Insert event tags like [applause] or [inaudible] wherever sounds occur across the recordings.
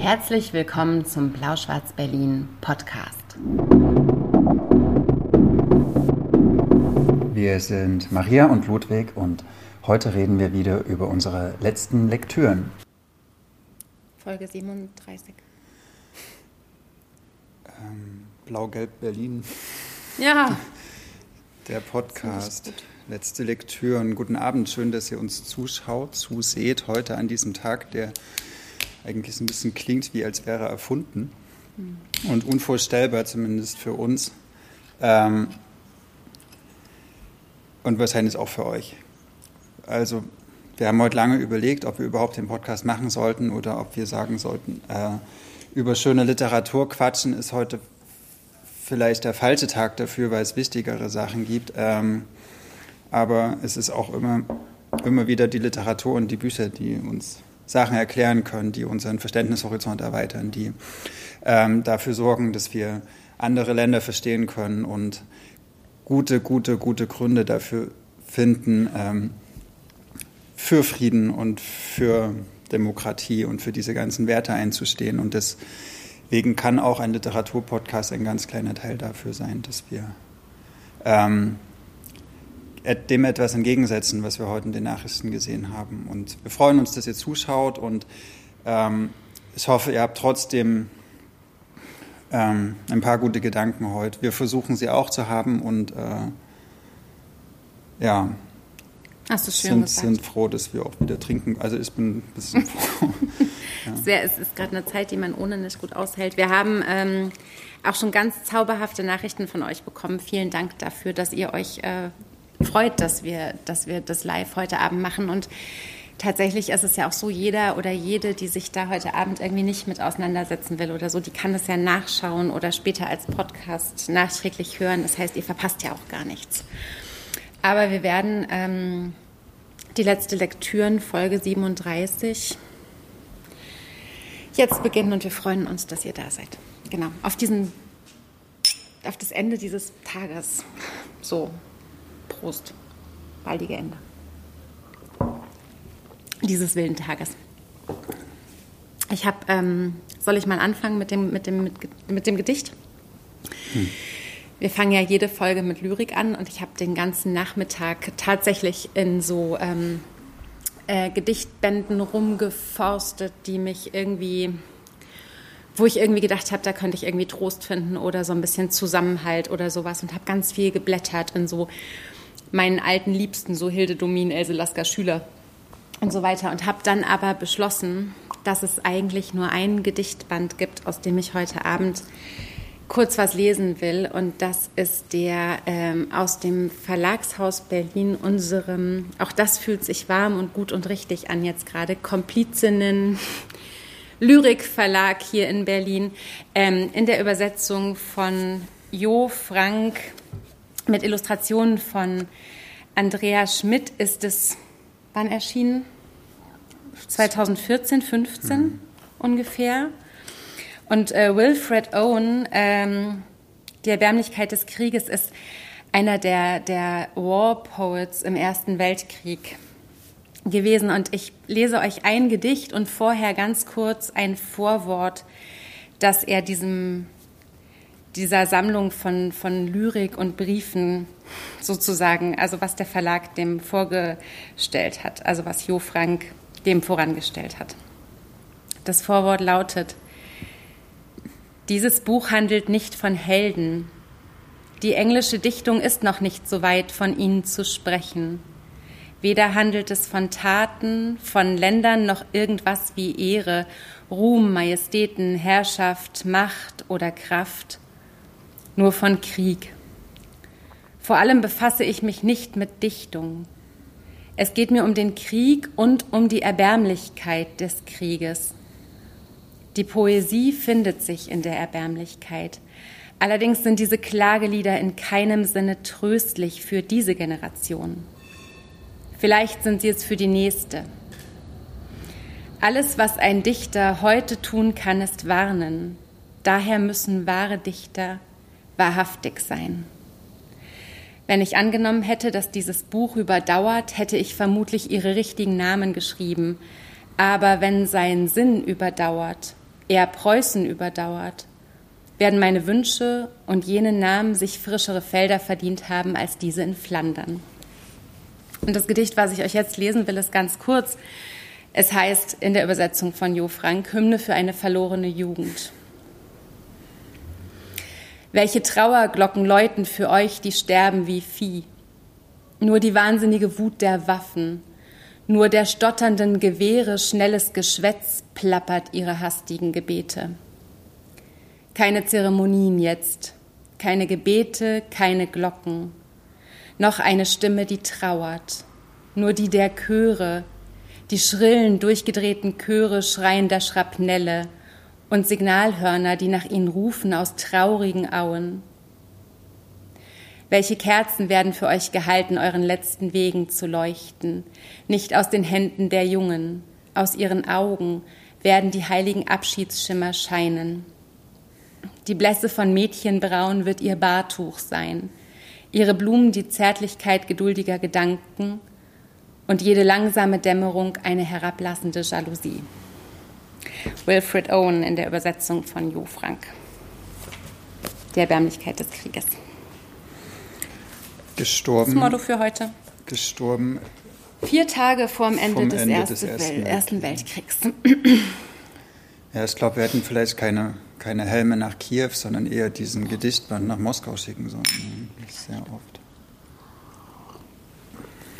Herzlich willkommen zum Blau-Schwarz-Berlin Podcast. Wir sind Maria und Ludwig und heute reden wir wieder über unsere letzten Lektüren. Folge 37. Ähm, Blau-Gelb Berlin. Ja. [laughs] Der Podcast. Letzte Lektüren. Guten Abend, schön, dass ihr uns zuschaut, zuseht heute an diesem Tag, der eigentlich ein bisschen klingt, wie als wäre er erfunden. Und unvorstellbar zumindest für uns. Ähm, und wahrscheinlich auch für euch. Also, wir haben heute lange überlegt, ob wir überhaupt den Podcast machen sollten oder ob wir sagen sollten, äh, über schöne Literatur quatschen ist heute vielleicht der falsche Tag dafür, weil es wichtigere Sachen gibt. Ähm, aber es ist auch immer, immer wieder die Literatur und die Bücher, die uns Sachen erklären können, die unseren Verständnishorizont erweitern, die ähm, dafür sorgen, dass wir andere Länder verstehen können und gute, gute, gute Gründe dafür finden, ähm, für Frieden und für Demokratie und für diese ganzen Werte einzustehen. Und deswegen kann auch ein Literaturpodcast ein ganz kleiner Teil dafür sein, dass wir ähm, dem etwas entgegensetzen, was wir heute in den Nachrichten gesehen haben. Und wir freuen uns, dass ihr zuschaut und ähm, ich hoffe, ihr habt trotzdem ähm, ein paar gute Gedanken heute. Wir versuchen sie auch zu haben und äh, ja, Hast du schön sind, gesagt. sind froh, dass wir auch wieder trinken. Also ich bin ein bisschen froh. [laughs] ja. Sehr, es ist gerade eine Zeit, die man ohne nicht gut aushält. Wir haben ähm, auch schon ganz zauberhafte Nachrichten von euch bekommen. Vielen Dank dafür, dass ihr euch äh, freut, dass wir, dass wir das live heute Abend machen. Und tatsächlich ist es ja auch so, jeder oder jede, die sich da heute Abend irgendwie nicht mit auseinandersetzen will oder so, die kann das ja nachschauen oder später als Podcast nachträglich hören. Das heißt, ihr verpasst ja auch gar nichts. Aber wir werden ähm, die letzte Lektüren, Folge 37, jetzt beginnen und wir freuen uns, dass ihr da seid. Genau, auf diesen, auf das Ende dieses Tages. So, Prost. Baldige Ende. Dieses wilden Tages. Ich habe, ähm, soll ich mal anfangen mit dem, mit dem, mit, mit dem Gedicht? Hm. Wir fangen ja jede Folge mit Lyrik an und ich habe den ganzen Nachmittag tatsächlich in so ähm, äh, Gedichtbänden rumgeforstet, die mich irgendwie, wo ich irgendwie gedacht habe, da könnte ich irgendwie Trost finden oder so ein bisschen Zusammenhalt oder sowas und habe ganz viel geblättert in so meinen alten Liebsten, so Hilde Domin, Else Lasker Schüler und so weiter. Und habe dann aber beschlossen, dass es eigentlich nur ein Gedichtband gibt, aus dem ich heute Abend kurz was lesen will. Und das ist der ähm, aus dem Verlagshaus Berlin, unserem, auch das fühlt sich warm und gut und richtig an jetzt gerade, Komplizinnen. Lyrikverlag hier in Berlin, ähm, in der Übersetzung von Jo Frank mit Illustrationen von Andrea Schmidt ist es, wann erschienen? 2014, 15 mhm. ungefähr. Und äh, Wilfred Owen, ähm, Die Erbärmlichkeit des Krieges, ist einer der, der War Poets im Ersten Weltkrieg gewesen. Und ich lese euch ein Gedicht und vorher ganz kurz ein Vorwort, das er diesem dieser Sammlung von, von Lyrik und Briefen sozusagen, also was der Verlag dem vorgestellt hat, also was Jo Frank dem vorangestellt hat. Das Vorwort lautet, dieses Buch handelt nicht von Helden. Die englische Dichtung ist noch nicht so weit, von ihnen zu sprechen. Weder handelt es von Taten, von Ländern noch irgendwas wie Ehre, Ruhm, Majestäten, Herrschaft, Macht oder Kraft nur von Krieg. Vor allem befasse ich mich nicht mit Dichtung. Es geht mir um den Krieg und um die Erbärmlichkeit des Krieges. Die Poesie findet sich in der Erbärmlichkeit. Allerdings sind diese Klagelieder in keinem Sinne tröstlich für diese Generation. Vielleicht sind sie es für die nächste. Alles, was ein Dichter heute tun kann, ist warnen. Daher müssen wahre Dichter wahrhaftig sein. Wenn ich angenommen hätte, dass dieses Buch überdauert, hätte ich vermutlich ihre richtigen Namen geschrieben. Aber wenn sein Sinn überdauert, eher Preußen überdauert, werden meine Wünsche und jene Namen sich frischere Felder verdient haben als diese in Flandern. Und das Gedicht, was ich euch jetzt lesen will, ist ganz kurz. Es heißt in der Übersetzung von Jo Frank Hymne für eine verlorene Jugend. Welche Trauerglocken läuten für euch, die sterben wie Vieh? Nur die wahnsinnige Wut der Waffen, nur der stotternden Gewehre schnelles Geschwätz plappert ihre hastigen Gebete. Keine Zeremonien jetzt, keine Gebete, keine Glocken, noch eine Stimme, die trauert, nur die der Chöre, die schrillen, durchgedrehten Chöre schreiender Schrapnelle und Signalhörner, die nach ihnen rufen aus traurigen Auen. Welche Kerzen werden für euch gehalten, euren letzten Wegen zu leuchten? Nicht aus den Händen der Jungen, aus ihren Augen werden die heiligen Abschiedsschimmer scheinen. Die Blässe von Mädchenbraun wird ihr Bartuch sein, ihre Blumen die Zärtlichkeit geduldiger Gedanken und jede langsame Dämmerung eine herablassende Jalousie. Wilfred Owen in der Übersetzung von Jo Frank. Die Erbärmlichkeit des Krieges. Gestorben. Das Motto für heute. Gestorben. Vier Tage vor dem Ende, des, Ende Erste des Ersten Wel Ersten Weltkriegs. Ja, ich glaube, wir hätten vielleicht keine, keine Helme nach Kiew, sondern eher diesen Gedichtband nach Moskau schicken sollen. Sehr oft.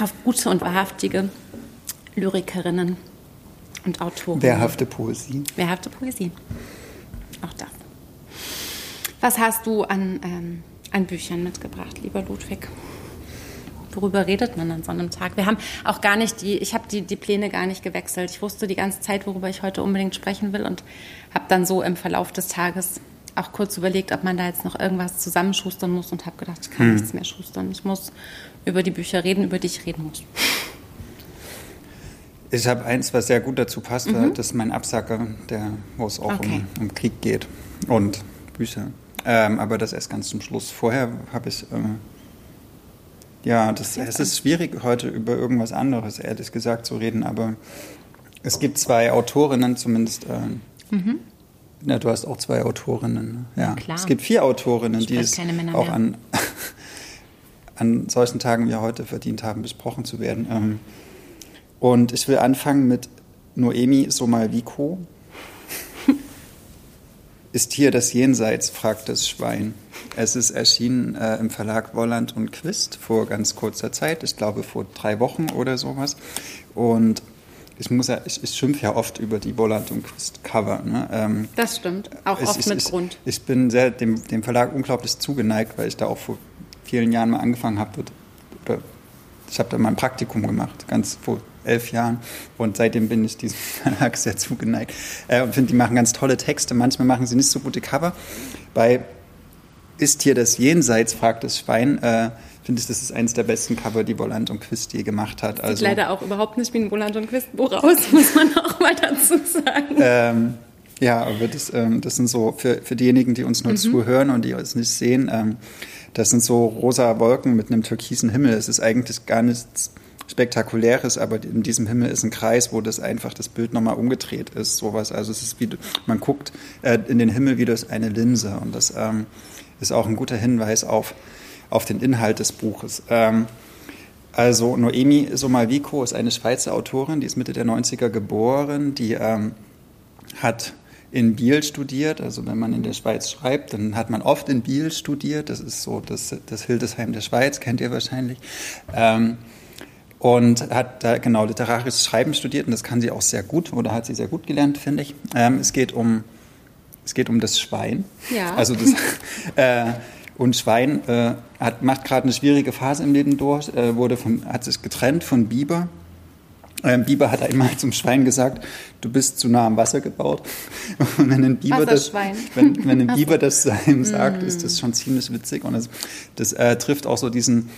Auf gute und wahrhaftige Lyrikerinnen und Autoren. Wehrhafte Poesie. Wehrhafte Poesie. Auch das. Was hast du an, ähm, an Büchern mitgebracht, lieber Ludwig? Worüber redet man an so einem Tag? Wir haben auch gar nicht die, ich habe die, die Pläne gar nicht gewechselt. Ich wusste die ganze Zeit, worüber ich heute unbedingt sprechen will und habe dann so im Verlauf des Tages auch kurz überlegt, ob man da jetzt noch irgendwas zusammenschustern muss und habe gedacht, ich kann Hm. nichts mehr schustern. Ich muss über die Bücher reden, über die ich reden muss. Ich habe eins, was sehr gut dazu passt, weil das ist mein Absacker, der, wo es auch Okay. um, um Krieg geht und Bücher. Ähm, aber das erst ganz zum Schluss. Vorher habe ich, ähm, ja, das, es ist schwierig, heute über irgendwas anderes, ehrlich gesagt, zu reden, aber es gibt zwei Autorinnen zumindest. Äh, ja, du hast auch zwei Autorinnen. ne? Ja, Mhm. klar. es gibt vier Autorinnen, die es auch an, [laughs] an solchen Tagen wie heute verdient haben, besprochen zu werden. Ähm, und ich will anfangen mit Noemi Somalviko. [laughs] Ist hier das Jenseits, fragt das Schwein. Es ist erschienen äh, im Verlag Wolland und Quist vor ganz kurzer Zeit, ich glaube vor drei Wochen oder sowas. Und ich muss ja, ich, ich schimpfe ja oft über die Wolland und Quist Cover. Ne? Ähm, Das stimmt, auch oft ich, mit ich, Grund. Ich bin sehr dem, dem Verlag unglaublich zugeneigt, weil ich da auch vor vielen Jahren mal angefangen habe. Oder ich habe da mal ein Praktikum gemacht, ganz vor elf Jahren. Und seitdem bin ich diesem [laughs] Verlag sehr zugeneigt. Äh, und finde, die machen ganz tolle Texte. Manchmal machen sie nicht so gute Cover. Bei Ist hier das Jenseits, fragt das Schwein. Äh, finde ich, das ist eines der besten Cover, die Volland und Quist je gemacht hat. Sieht Also, leider auch überhaupt nicht wie ein Roland und Quist-Buch aus, [laughs] muss man auch mal dazu sagen. Ähm, ja, aber das, ähm, das sind so für, für diejenigen, die uns nur zuhören und die uns nicht sehen, ähm, das sind so rosa Wolken mit einem türkisen Himmel. Es ist eigentlich gar nichts Spektakuläres, aber in diesem Himmel ist ein Kreis, wo das einfach das Bild nochmal umgedreht ist. Sowas. Also es ist wie man guckt äh, in den Himmel wie durch eine Linse und das ähm, ist auch ein guter Hinweis auf, auf den Inhalt des Buches. Ähm, also Noemi Somalviko ist eine Schweizer Autorin, die ist Mitte der 90er geboren, die ähm, hat in Biel studiert. Also wenn man in der Schweiz schreibt, dann hat man oft in Biel studiert. Das ist so das, das Hildesheim der Schweiz, kennt ihr wahrscheinlich. Ähm, und hat da genau literarisches Schreiben studiert und das kann sie auch sehr gut oder hat sie sehr gut gelernt, finde ich. Ähm, es geht um es geht um das Schwein. Ja. [laughs] Also das, äh, und Schwein äh, hat, macht gerade eine schwierige Phase im Leben durch, äh, wurde von, hat sich getrennt von Biber. Ähm, Biber hat einmal [laughs] zum Schwein gesagt, du bist zu nah am Wasser gebaut. [laughs] Und wenn ein Biber das, wenn, wenn ein Biber das einem sagt, ist das schon ziemlich witzig. Und das, das äh, trifft auch so diesen,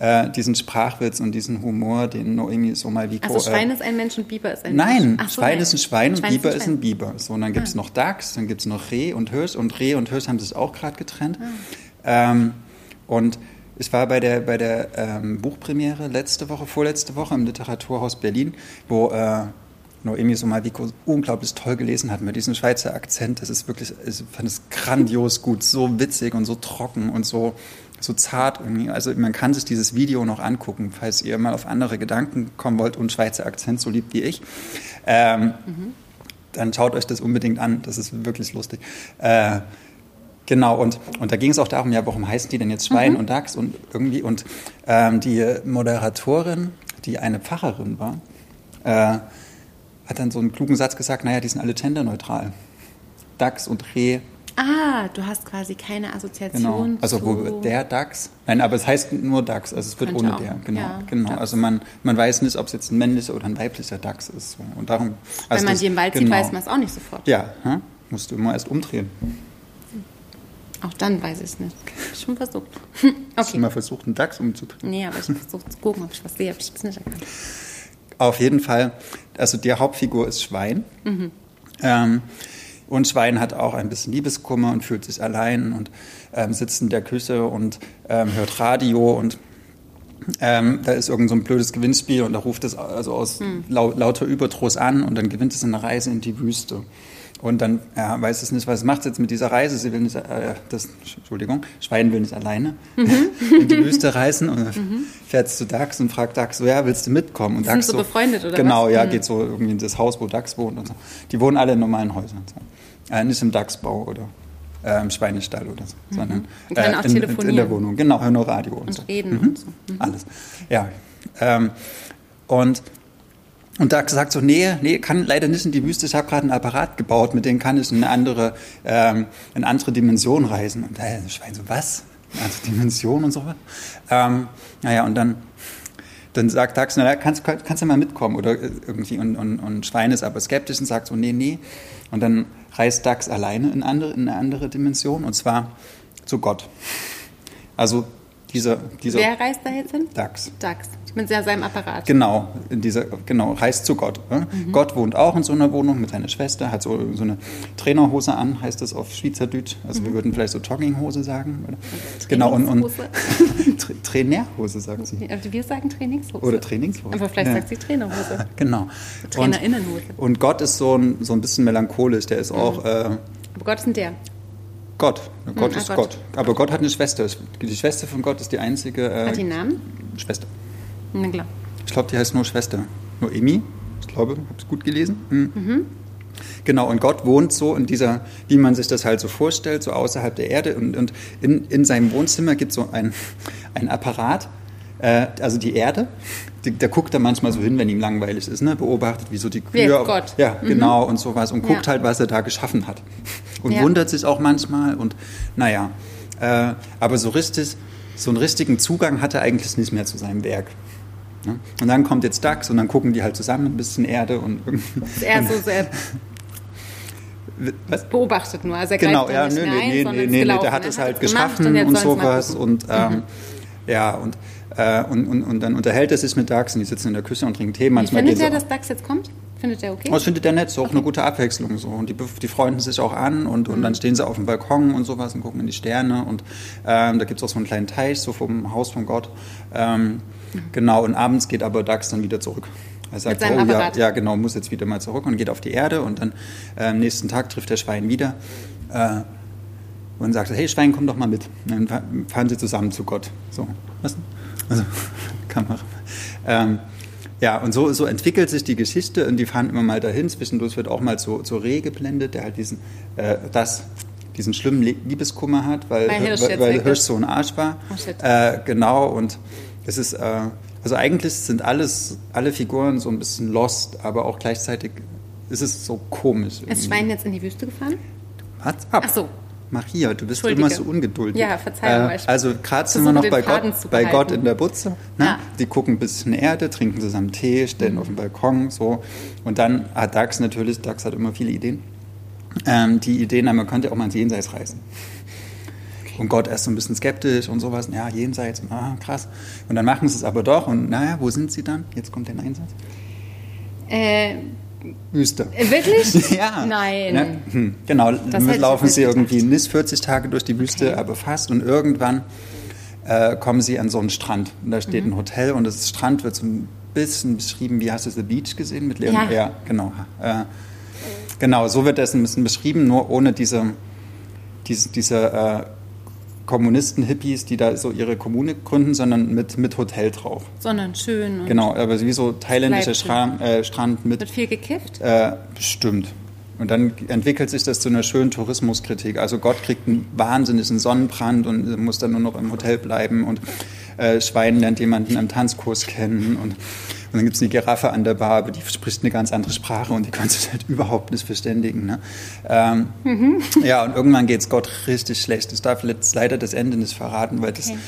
äh, diesen Sprachwitz und diesen Humor, den Noemi Somalviko... Also Schwein äh, ist ein Mensch und Biber ist ein Nein, Mensch. Ach so, Schwein nein. ist ein Schwein und Schwein Biber ist. Ah. ein Biber. So, und dann gibt es noch Dachs, dann gibt es noch Reh und Hirsch und Reh und Hirsch haben sich auch gerade getrennt. Ah. Ähm, und ich war bei der, bei der ähm, Buchpremiere letzte Woche, vorletzte Woche im Literaturhaus Berlin, wo äh, Noemi Somalvico unglaublich toll gelesen hat mit diesem Schweizer Akzent. Das ist wirklich, ich fand es grandios gut, so witzig und so trocken und so, so zart irgendwie. Also man kann sich dieses Video noch angucken, falls ihr mal auf andere Gedanken kommen wollt und Schweizer Akzent so liebt wie ich. Ähm, mhm. Dann schaut euch das unbedingt an, das ist wirklich lustig. Äh, Genau, und, und da ging es auch darum, ja, warum heißen die denn jetzt Schwein mhm. und Dachs und irgendwie, und ähm, die Moderatorin, die eine Pfarrerin war, äh, hat dann so einen klugen Satz gesagt, naja, die sind alle genderneutral. Dachs und Reh. Ah, du hast quasi keine Assoziation genau. Also wo der Dachs, nein, aber es heißt nur Dachs, also es wird ohne auch. der, genau, ja, genau. Also man, man weiß nicht, ob es jetzt ein männlicher oder ein weiblicher Dachs ist. Und darum, also Wenn man das, die im Wald genau. sieht, weiß man es auch nicht sofort. Ja, hm? musst du immer erst umdrehen. Auch dann weiß ich es nicht. Ich schon versucht. Okay. [laughs] Hast du mal versucht, einen Dachs umzudrehen? Nee, aber ich habe versucht zu gucken, ob ich was sehe, ob ich es nicht erkannt. Auf jeden Fall, also die Hauptfigur ist Schwein. Mhm. Ähm, und Schwein hat auch ein bisschen Liebeskummer und fühlt sich allein und ähm, sitzt in der Küche und ähm, hört Radio und ähm, da ist irgend so ein blödes Gewinnspiel und da ruft es also aus hm. lau lauter Überdruss an und dann gewinnt es eine Reise in die Wüste. Und dann ja, weiß es nicht, was macht es jetzt mit dieser Reise. Sie will nicht, äh, das, Entschuldigung, Schwein will nicht alleine mhm. [laughs] in die Wüste [laughs] reisen und mhm. fährt zu Dax und fragt Dax, so, ja, willst du mitkommen? Und Dax sind so, befreundet, oder Genau, was? ja, mhm. geht so irgendwie in das Haus, wo Dax wohnt und so. Die wohnen alle in normalen Häusern. So. Äh, nicht im Dachsbau oder äh, im Schweinestall oder so, mhm. sondern äh, in, in, der Wohnung. Genau, hören nur Radio und, und so. reden mhm. und so. Mhm. Alles, ja. Ähm, und und da gesagt so, nee, nee, kann leider nicht in die Wüste. Ich habe gerade einen Apparat gebaut, mit dem kann ich in eine andere, ähm, in andere Dimension reisen. Und das Schwein so, was? Eine andere Dimension und so was? Ähm, naja, und dann, dann sagt Dax, na, kannst, kannst du mal mitkommen oder irgendwie. Und, und, und Schwein ist aber skeptisch und sagt so, nee, nee. Und dann reist Dax alleine in, andere, in eine andere Dimension und zwar zu Gott. Also dieser, dieser Wer reist da jetzt hin? Dax. Dax. Mit seinem Apparat. Genau, in dieser, genau, reist zu Gott. Ne? Mhm. Gott wohnt auch in so einer Wohnung mit seiner Schwester, hat so, so eine Trainerhose an, heißt das auf Schweizerdeutsch. Also mhm. wir würden vielleicht so Jogginghose sagen. Oder? Genau, und, und [laughs] Trainerhose sagt sie. Also wir sagen Trainingshose. Oder Trainingshose. Aber vielleicht ja. sagt sie Trainerhose. [laughs] Genau. Trainerinnenhose. Und, und Gott ist so ein, so ein bisschen melancholisch, der ist mhm. auch... Äh, Aber Gott ist ein der. Gott. Gott hm, ist ah, Gott. Gott. Aber Gott hat eine Schwester. Die Schwester von Gott ist die einzige. Äh, hat die Namen? Schwester. Na klar. Ich glaube, die heißt nur Schwester. Nur Emi. Ich glaube, habe es gut gelesen. Hm. Mhm. Genau, und Gott wohnt so in dieser, wie man sich das halt so vorstellt, so außerhalb der Erde. Und, und in, in seinem Wohnzimmer gibt es so ein, [laughs] ein Apparat, äh, also die Erde. Die, der guckt da manchmal so hin, wenn ihm langweilig ist, ne? beobachtet, wie so die Kühe. Wie Gott. Ja, mhm. genau, und sowas. Und guckt ja. halt, was er da geschaffen hat. [laughs] Und ja. wundert sich auch manchmal. Und naja, äh, aber so richtig, so einen richtigen Zugang hat er eigentlich nicht mehr zu seinem Werk. Ne? Und dann kommt jetzt DAX und dann gucken die halt zusammen ein bisschen Erde und [laughs] irgendwie. Er so sehr was? beobachtet nur. Also er genau, ja, nö, nee, nee, nee, nee, der hat es halt geschaffen und, und sowas und ähm, mhm. ja und, äh, und, und, und dann unterhält er sich mit Dax und die sitzen in der Küche und trinken Tee. Manchmal Wie findet er, dass Dax jetzt kommt? Findet er okay? Oh, das findet er nett, so okay. auch eine gute Abwechslung so und die, die freunden sich auch an und, und mhm. dann stehen sie auf dem Balkon und sowas und gucken in die Sterne und ähm, da gibt es auch so einen kleinen Teich so vom Haus von Gott. Ähm, Genau, und abends geht aber Dax dann wieder zurück. Er sagt, oh ja, ja, genau, muss jetzt wieder mal zurück und geht auf die Erde und dann äh, am nächsten Tag trifft der Schwein wieder äh, und sagt, hey Schwein, komm doch mal mit. Und dann fahren sie zusammen zu Gott. So, was? Also, [laughs] Kamera. Ähm, ja, und so, so entwickelt sich die Geschichte und die fahren immer mal dahin. Zwischendurch wird auch mal zu, zu Reh geblendet, der halt diesen, äh, das, diesen schlimmen Liebeskummer hat, weil, weil Hirsch, weil Hirsch so ein Arsch war. Oh, äh, genau, und es ist, äh, also eigentlich sind alles, alle Figuren so ein bisschen lost, aber auch gleichzeitig ist es so komisch. Irgendwie. Ist Schwein jetzt in die Wüste gefahren? What's ab? Ach so. Maria, du bist immer so ungeduldig. Ja, verzeihung. Äh, also gerade sind wir noch bei Gott, bei Gott in der Butze. Ne? Ja. Die gucken ein bisschen Erde, trinken zusammen Tee, stellen mhm. auf den Balkon so. Und dann hat Dax natürlich, Dax hat immer viele Ideen. Ähm, die Ideen, man könnte auch mal ins Jenseits reisen. Und Gott erst so ein bisschen skeptisch und sowas. Ja, jenseits, ah, krass. Und dann machen sie es aber doch. Und naja, wo sind sie dann? Jetzt kommt der Einsatz. Äh, Wüste. Äh, wirklich? [laughs] ja. Nein. Ja, hm, genau, damit laufen sie irgendwie nicht 40 Tage durch die Wüste, okay. aber fast. Und irgendwann äh, kommen sie an so einen Strand. Und da steht mhm. ein Hotel und das Strand wird so ein bisschen beschrieben, wie hast du The Beach gesehen mit Leon? Ja, ja genau. Äh, genau, so wird das ein bisschen beschrieben, nur ohne diese, diese, diese äh, Kommunisten-Hippies, die da so ihre Kommune gründen, sondern mit, mit Hotel drauf. Sondern schön. genau, aber wie so thailändischer Strand, äh, Strand mit. Wird viel gekifft? Äh, bestimmt. Und dann entwickelt sich das zu einer schönen Tourismuskritik. Also Gott kriegt einen wahnsinnigen Sonnenbrand und muss dann nur noch im Hotel bleiben und äh, Schwein lernt jemanden am Tanzkurs kennen und, und dann gibt es eine Giraffe an der Bar, aber die spricht eine ganz andere Sprache und die kann sich halt [laughs] überhaupt nicht verständigen. Ne? Ähm, mhm. Ja, und irgendwann geht es Gott richtig schlecht. Ich darf jetzt leider das Ende nicht verraten, weil das okay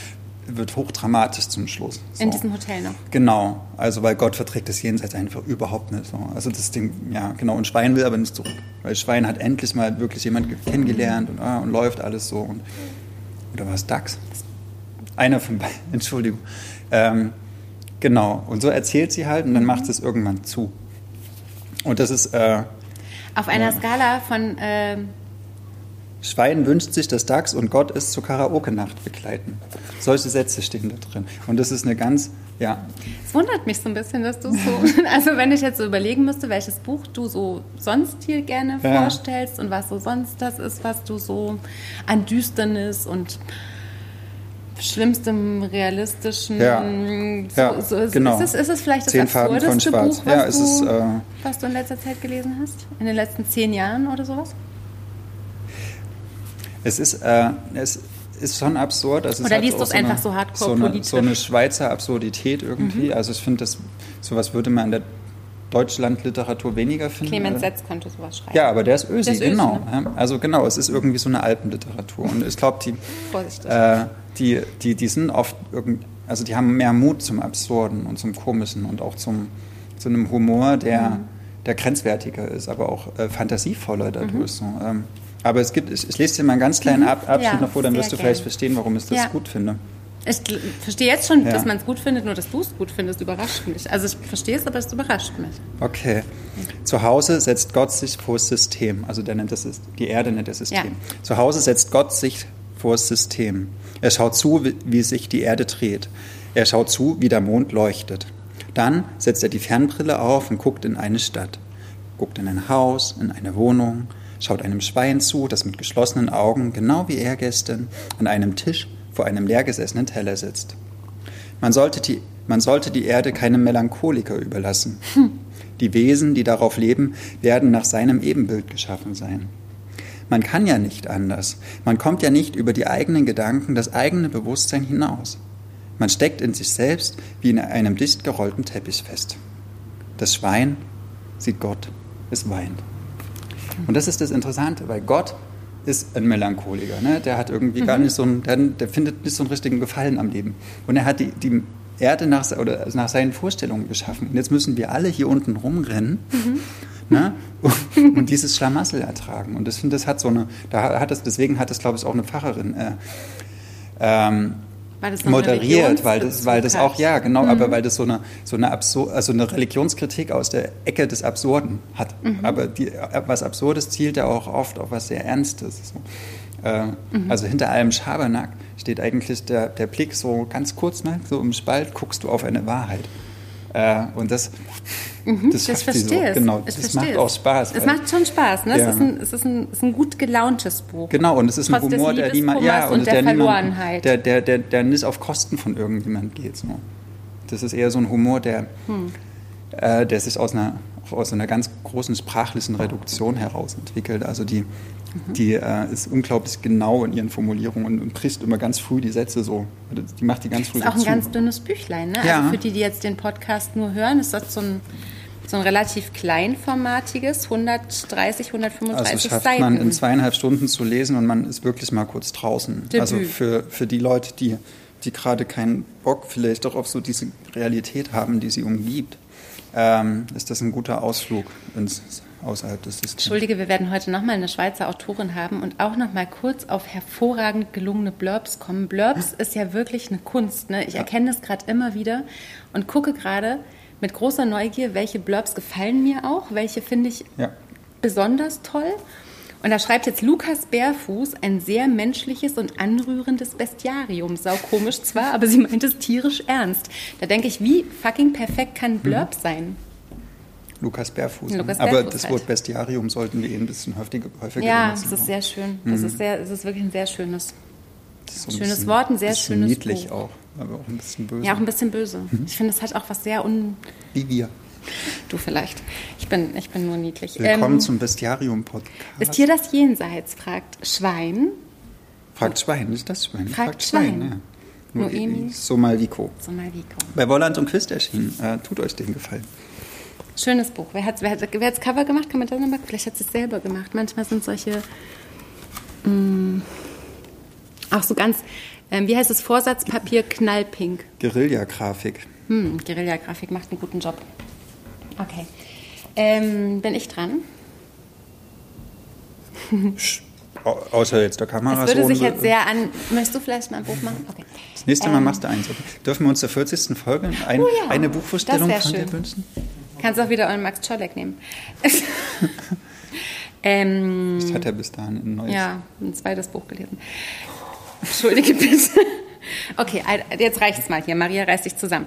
wird hochdramatisch zum Schluss. So. In diesem Hotel noch? Genau, also weil Gott verträgt das Jenseits einfach überhaupt nicht. So. Also das Ding, ja genau, und Schwein will aber nicht zurück, weil Schwein hat endlich mal wirklich jemanden kennengelernt und, ah, und läuft alles so. Und, oder war es Dachs? Einer von beiden, [laughs] Entschuldigung. Ähm, genau, und so erzählt sie halt und dann macht sie es irgendwann zu. Und das ist... Äh, Auf einer ja. Skala von... Äh Schwein wünscht sich, dass Dachs und Gott es zur Karaoke-Nacht begleiten. Solche Sätze stehen da drin. Und das ist eine ganz, ja. Es wundert mich so ein bisschen, dass du so, [laughs] also wenn ich jetzt so überlegen müsste, welches Buch du so sonst hier gerne ja. vorstellst und was so sonst das ist, was du so an Düsternis und schlimmstem realistischen. Ja, so, ja so, ist, genau. Ist es, ist es vielleicht das zehn absurdeste Buch, was, ja, du, ist, äh, was du in letzter Zeit gelesen hast? In den letzten zehn Jahren oder sowas? Es ist, äh, es ist schon absurd. Also Oder liest du es einfach so hardcore so eine, so eine Schweizer Absurdität irgendwie. Mhm. Also ich finde, sowas würde man in der Deutschlandliteratur weniger finden. Clemens Setz könnte sowas schreiben. Ja, aber der ist Ösi, der ist genau. Ösi, ne? Also genau, es ist irgendwie so eine Alpenliteratur. Und ich glaube, die, äh, die, die, die sind oft irgendwie, also die haben mehr Mut zum Absurden und zum Komischen und auch zum, zu einem Humor, der, mhm. der grenzwertiger ist, aber auch äh, fantasievoller dadurch. Mhm. So. Ähm, aber es gibt, ich, ich lese dir mal einen ganz kleinen mhm. Ab Abschnitt ja, noch vor, dann wirst du gern. vielleicht verstehen, warum ich das ja. gut finde. Ich verstehe jetzt schon, ja. dass man es gut findet, nur dass du es gut findest, überrascht mich. Also ich verstehe es, aber es überrascht mich. Okay. Zu Hause setzt Gott sich vor das System. Also der nennt das, die Erde nennt das System. Ja. Zu Hause setzt Gott sich vor das System. Er schaut zu, wie sich die Erde dreht. Er schaut zu, wie der Mond leuchtet. Dann setzt er die Fernbrille auf und guckt in eine Stadt. Guckt in ein Haus, in eine Wohnung, schaut einem Schwein zu, das mit geschlossenen Augen, genau wie er gestern, an einem Tisch vor einem leergesessenen Teller sitzt. Man sollte die, man sollte die Erde keinem Melancholiker überlassen. Hm. Die Wesen, die darauf leben, werden nach seinem Ebenbild geschaffen sein. Man kann ja nicht anders. Man kommt ja nicht über die eigenen Gedanken, das eigene Bewusstsein hinaus. Man steckt in sich selbst wie in einem dicht gerollten Teppich fest. Das Schwein sieht Gott, es weint. Und das ist das Interessante, weil Gott ist ein Melancholiker. Ne? Der hat irgendwie mhm. gar nicht so einen, der, der, findet nicht so einen richtigen Gefallen am Leben. Und er hat die, die Erde nach, oder nach seinen Vorstellungen geschaffen. Und jetzt müssen wir alle hier unten rumrennen mhm. ne? [laughs] und, und, dieses Schlamassel ertragen. Und das, finde das hat so eine, da hat das, deswegen hat das, glaube ich, auch eine Pfarrerin äh, ähm, weil moderiert, weil das, weil das auch, ja, genau, mhm. aber weil das so eine, so eine, Absur also eine Religionskritik aus der Ecke des Absurden hat. Mhm. Aber die, was Absurdes zielt ja auch oft auf was sehr Ernstes. So. Äh, mhm. Also hinter allem Schabernack steht eigentlich der, der Blick so ganz kurz, ne, so im Spalt guckst du auf eine Wahrheit. Äh, und das, mhm, das, das verstehe so. Genau, ich das macht auch Spaß. Es macht schon Spaß. Ne? Ja. Es, ist ein, es, ist ein, es ist ein gut gelauntes Buch. Genau, und es ist Trotz ein Humor, der niemand, ja, und, und der, der, niemand, der, der, der, der nicht auf Kosten von irgendjemand geht. So. Das ist eher so ein Humor, der, hm. äh, der sich aus einer, aus einer ganz großen sprachlichen Reduktion heraus entwickelt. Also die, Mhm. Die äh, ist unglaublich genau in ihren Formulierungen und, und bricht immer ganz früh die Sätze so. Die macht die ganz früh Das ist auch ein zu. ganz dünnes Büchlein, ne? Ja. Also für die, die jetzt den Podcast nur hören, ist das so ein, so ein relativ kleinformatiges, 130, 135 also schafft Seiten. man in zweieinhalb Stunden zu lesen und man ist wirklich mal kurz draußen. Debüt. Also für, für die Leute, die, die gerade keinen Bock vielleicht doch auf so diese Realität haben, die sie umgibt, ähm, ist das ein guter Ausflug ins außerhalb des Systems. Entschuldige, wir werden heute nochmal eine Schweizer Autorin haben und auch nochmal kurz auf hervorragend gelungene Blurbs kommen. Blurbs ist ja wirklich eine Kunst. Ne? Ich ja. erkenne es gerade immer wieder und gucke gerade mit großer Neugier, welche Blurbs gefallen mir auch, welche finde ich ja. besonders toll. Und da schreibt jetzt Lukas Bärfuß ein sehr menschliches und anrührendes Bestiarium. Sau komisch zwar, aber sie meint es tierisch ernst. Da denke ich, wie fucking perfekt kann Blurb Mhm. sein? Lukas Bärfuß. Lukas Aber Bärfuß das halt. Wort Bestiarium sollten wir eh ein bisschen häufiger, häufiger Ja, benutzen. das ist sehr schön. Das ist sehr, es ist wirklich ein sehr schönes. Das so schönes bisschen- Wort, ein sehr schönes niedlich Buch. auch, aber auch ein bisschen böse. Ja, auch ein bisschen böse. Ich finde, es hat auch was sehr un. Wie wir. Du vielleicht. Ich bin, ich bin nur niedlich. Willkommen Ähm, zum Bestiarium-Podcast. ist hier das Jenseits? fragt Schwein. Fragt Schwein, nicht das Schwein. Fragt Schwein. ja. Nur Noemi. so mal Vico. So mal Vico. Bei Wolland und Quist erschienen. Äh, tut euch den Gefallen. Schönes Buch. Wer hat wer hat, wer hat's Cover gemacht? Kann man das nochmal? Vielleicht hat es selber gemacht. Manchmal sind solche. Mh, auch so ganz. Ähm, wie heißt es? Vorsatzpapier knallpink. Guerilla-Grafik. Hm, Guerilla-Grafik macht einen guten Job. Okay. Ähm, bin ich dran? Au- Außer jetzt der Kamera. Das würde sich jetzt sehr an. Möchtest du vielleicht mal ein Buch machen? Okay. Das nächste Mal Ähm, machst du eins. Okay. Dürfen wir uns zur 40. Folge ein, Oh ja, eine Buchvorstellung von dir schön. wünschen? Kannst auch wieder euren Max Czolek nehmen. [laughs] ähm, Das hat er bis dahin ein neues. ja, ein zweites Buch gelesen. Entschuldige bitte. Okay, jetzt reicht's mal hier. Maria reißt sich zusammen.